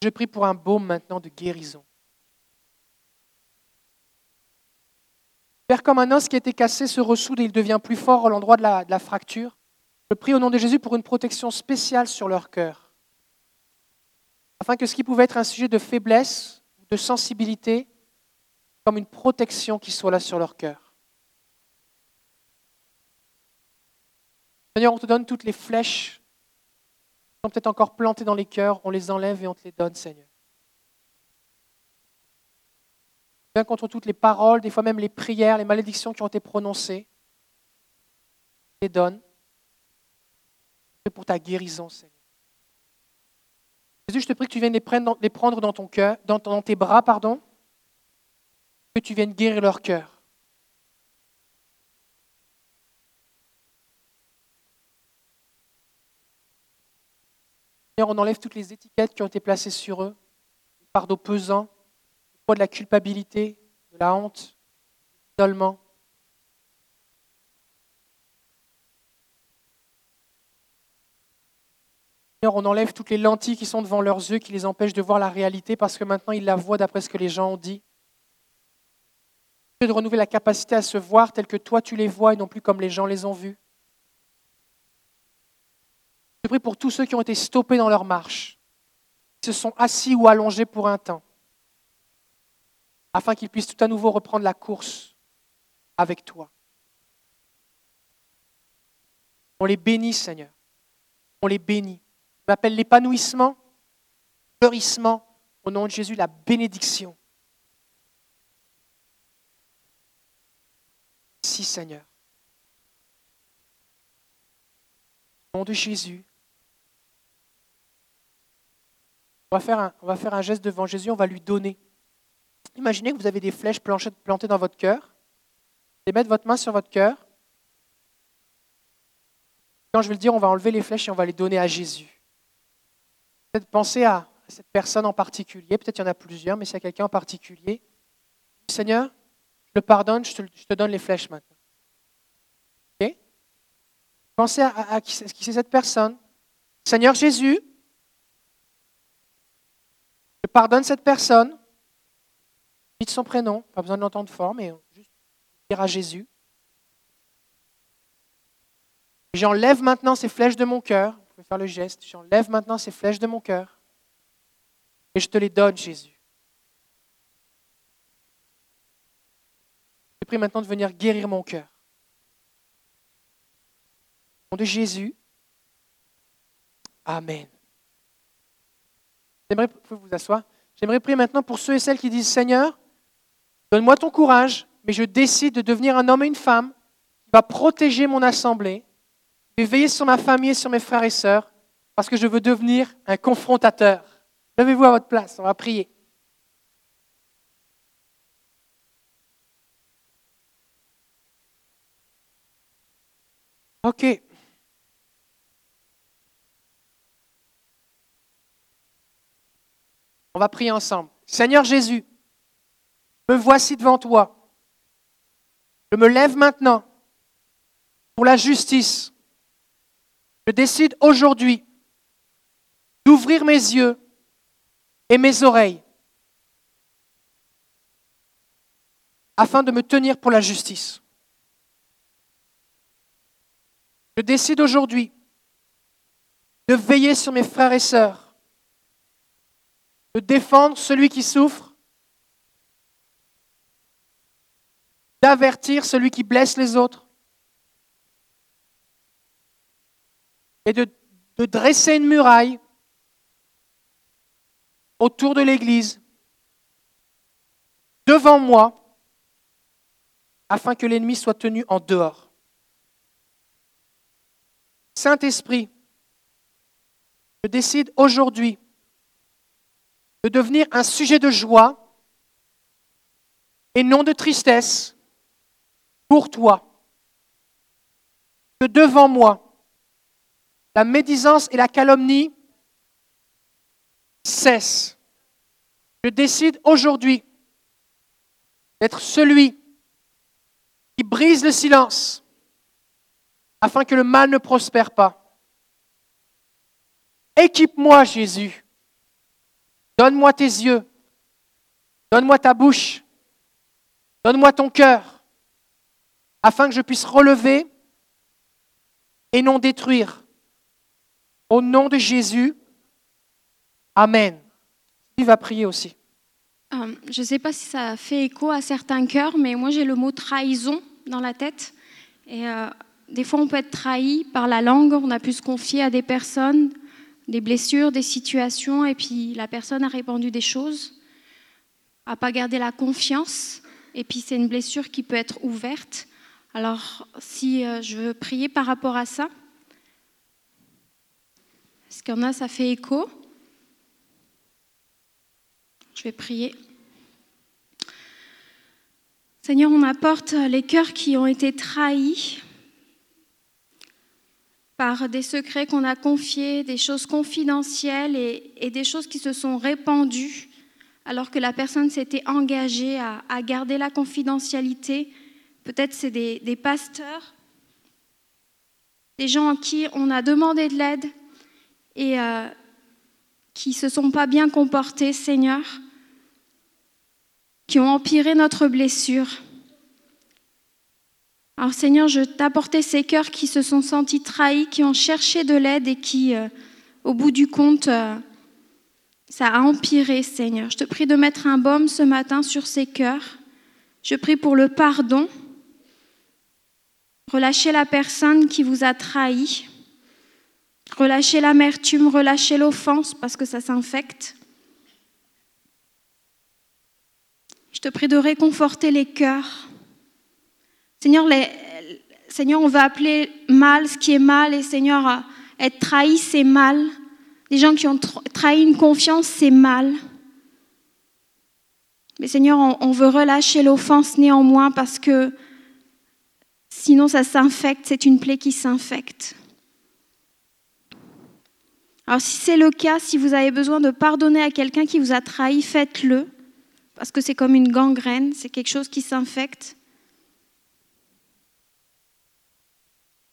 A: Je prie pour un baume maintenant de guérison. Comme un os qui a été cassé se ressoude et il devient plus fort à l'endroit de la, de la fracture, je prie au nom de Jésus pour une protection spéciale sur leur cœur, afin que ce qui pouvait être un sujet de faiblesse, de sensibilité, comme une protection qui soit là sur leur cœur. Seigneur, on te donne toutes les flèches qui sont peut-être encore plantées dans les cœurs, on les enlève et on te les donne, Seigneur. Viens contre toutes les paroles, des fois même les prières, les malédictions qui ont été prononcées. Les donne. Pour ta guérison, Seigneur. Jésus, je te prie que tu viennes les prendre dans ton cœur, dans, tes bras, pardon, que tu viennes guérir leur cœur. Seigneur, on enlève toutes les étiquettes qui ont été placées sur eux, les fardeaux pesants, de la culpabilité, de la honte, de l'isolement. Seigneur, on enlève toutes les lentilles qui sont devant leurs yeux, qui les empêchent de voir la réalité, parce que maintenant ils la voient d'après ce que les gens ont dit. de renouveler la capacité à se voir tel que toi tu les vois et non plus comme les gens les ont vus. Je prie pour tous ceux qui ont été stoppés dans leur marche, qui se sont assis ou allongés pour un temps, afin qu'ils puissent tout à nouveau reprendre la course avec toi. On les bénit, Seigneur. On les bénit. On appelle l'épanouissement, le fleurissement, au nom de Jésus, la bénédiction. Merci, Seigneur. Au nom de Jésus. Va, faire un, on va faire un geste devant Jésus, on va lui donner. Imaginez que vous avez des flèches plantées dans votre cœur. Et mettre votre main sur votre cœur. Quand je vais le dire, on va enlever les flèches et on va les donner à Jésus. Peut-être penser à cette personne en particulier, peut-être il y en a plusieurs, mais s'il y a quelqu'un en particulier, Seigneur, je pardonne, je te, donne les flèches maintenant. Pensez à qui c'est cette personne. Seigneur Jésus, je pardonne cette personne. Dites son prénom, pas besoin de l'entendre fort, mais juste dire à Jésus. J'enlève maintenant ces flèches de mon cœur. Vous pouvez faire le geste. J'enlève maintenant ces flèches de mon cœur. Et je te les donne, Jésus. Je prie maintenant de venir guérir mon cœur. Au nom de Jésus. Amen. J'aimerais, vous asseoir. J'aimerais prier maintenant pour ceux et celles qui disent Seigneur, donne-moi ton courage, mais je décide de devenir un homme et une femme qui va protéger mon assemblée, et veiller sur ma famille et sur mes frères et sœurs, parce que je veux devenir un confrontateur. Levez-vous à votre place, on va prier. OK. On va prier ensemble. Seigneur Jésus, me voici devant toi. Je me lève maintenant pour la justice. Je décide aujourd'hui d'ouvrir mes yeux et mes oreilles afin de me tenir pour la justice. Je décide aujourd'hui de veiller sur mes frères et sœurs de défendre celui qui souffre, d'avertir celui qui blesse les autres et de, dresser une muraille autour de l'Église, devant moi, afin que l'ennemi soit tenu en dehors. Saint-Esprit, je décide aujourd'hui de devenir un sujet de joie et non de tristesse pour toi. que devant moi, la médisance et la calomnie cessent. Je décide aujourd'hui d'être celui qui brise le silence afin que le mal ne prospère pas. Équipe-moi, Jésus. Donne-moi tes yeux. Donne-moi ta bouche. Donne-moi ton cœur, afin que je puisse relever et non détruire. Au nom de Jésus, Amen. Il va prier aussi.
B: Euh, je ne sais pas si ça fait écho à certains cœurs, mais moi j'ai le mot trahison dans la tête. Et euh, des fois on peut être trahi par la langue, on a pu se confier à des personnes, des blessures, des situations, et puis la personne a répandu des choses, a pas gardé la confiance, et puis c'est une blessure qui peut être ouverte. Alors si euh, je veux prier par rapport à ça, est-ce qu'il y en a, ça fait écho? Je vais prier. Seigneur, on apporte les cœurs qui ont été trahis par des secrets qu'on a confiés, des choses confidentielles et, des choses qui se sont répandues alors que la personne s'était engagée à, garder la confidentialité. Peut-être c'est des, des pasteurs, des gens à qui on a demandé de l'aide et euh, qui ne se sont pas bien comportés, Seigneur, qui ont empiré notre blessure. Alors Seigneur, je t'apportais ces cœurs qui se sont sentis trahis, qui ont cherché de l'aide et qui, euh, au bout du compte, euh, ça a empiré, Seigneur. Je te prie de mettre un baume ce matin sur ces cœurs. Je prie pour le pardon. Relâchez la personne qui vous a trahi. Relâchez l'amertume, relâchez l'offense parce que ça s'infecte. Je te prie de réconforter les cœurs. Seigneur, Seigneur, on va appeler mal ce qui est mal et Seigneur, être trahi, c'est mal. Les gens qui ont trahi une confiance, c'est mal. Mais Seigneur, on veut relâcher l'offense néanmoins parce que sinon ça s'infecte, c'est une plaie qui s'infecte. Alors si c'est le cas, si vous avez besoin de pardonner à quelqu'un qui vous a trahi, faites-le, parce que c'est comme une gangrène, c'est quelque chose qui s'infecte.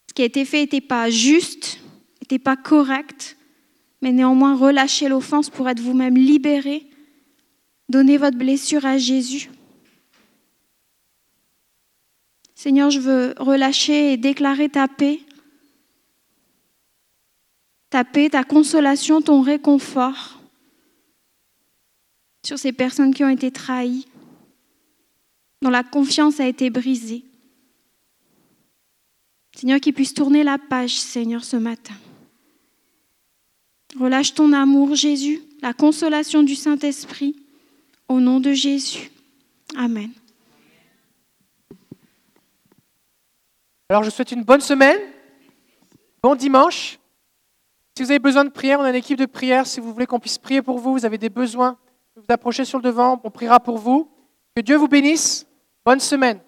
B: Ce qui a été fait n'était pas juste, n'était pas correct, mais néanmoins relâchez l'offense pour être vous-même libéré. Donnez votre blessure à Jésus. Seigneur, je veux relâcher et déclarer ta paix ta paix, ta consolation, ton réconfort sur ces personnes qui ont été trahies, dont la confiance a été brisée. Seigneur, qu'il puisse tourner la page, Seigneur, ce matin. Relâche ton amour, Jésus, la consolation du Saint-Esprit, au nom de Jésus. Amen.
A: Alors, je souhaite une bonne semaine, bon dimanche. Si vous avez besoin de prière, on a une équipe de prière. Si vous voulez qu'on puisse prier pour vous, vous avez des besoins, vous approchez sur le devant, on priera pour vous. Que Dieu vous bénisse. Bonne semaine.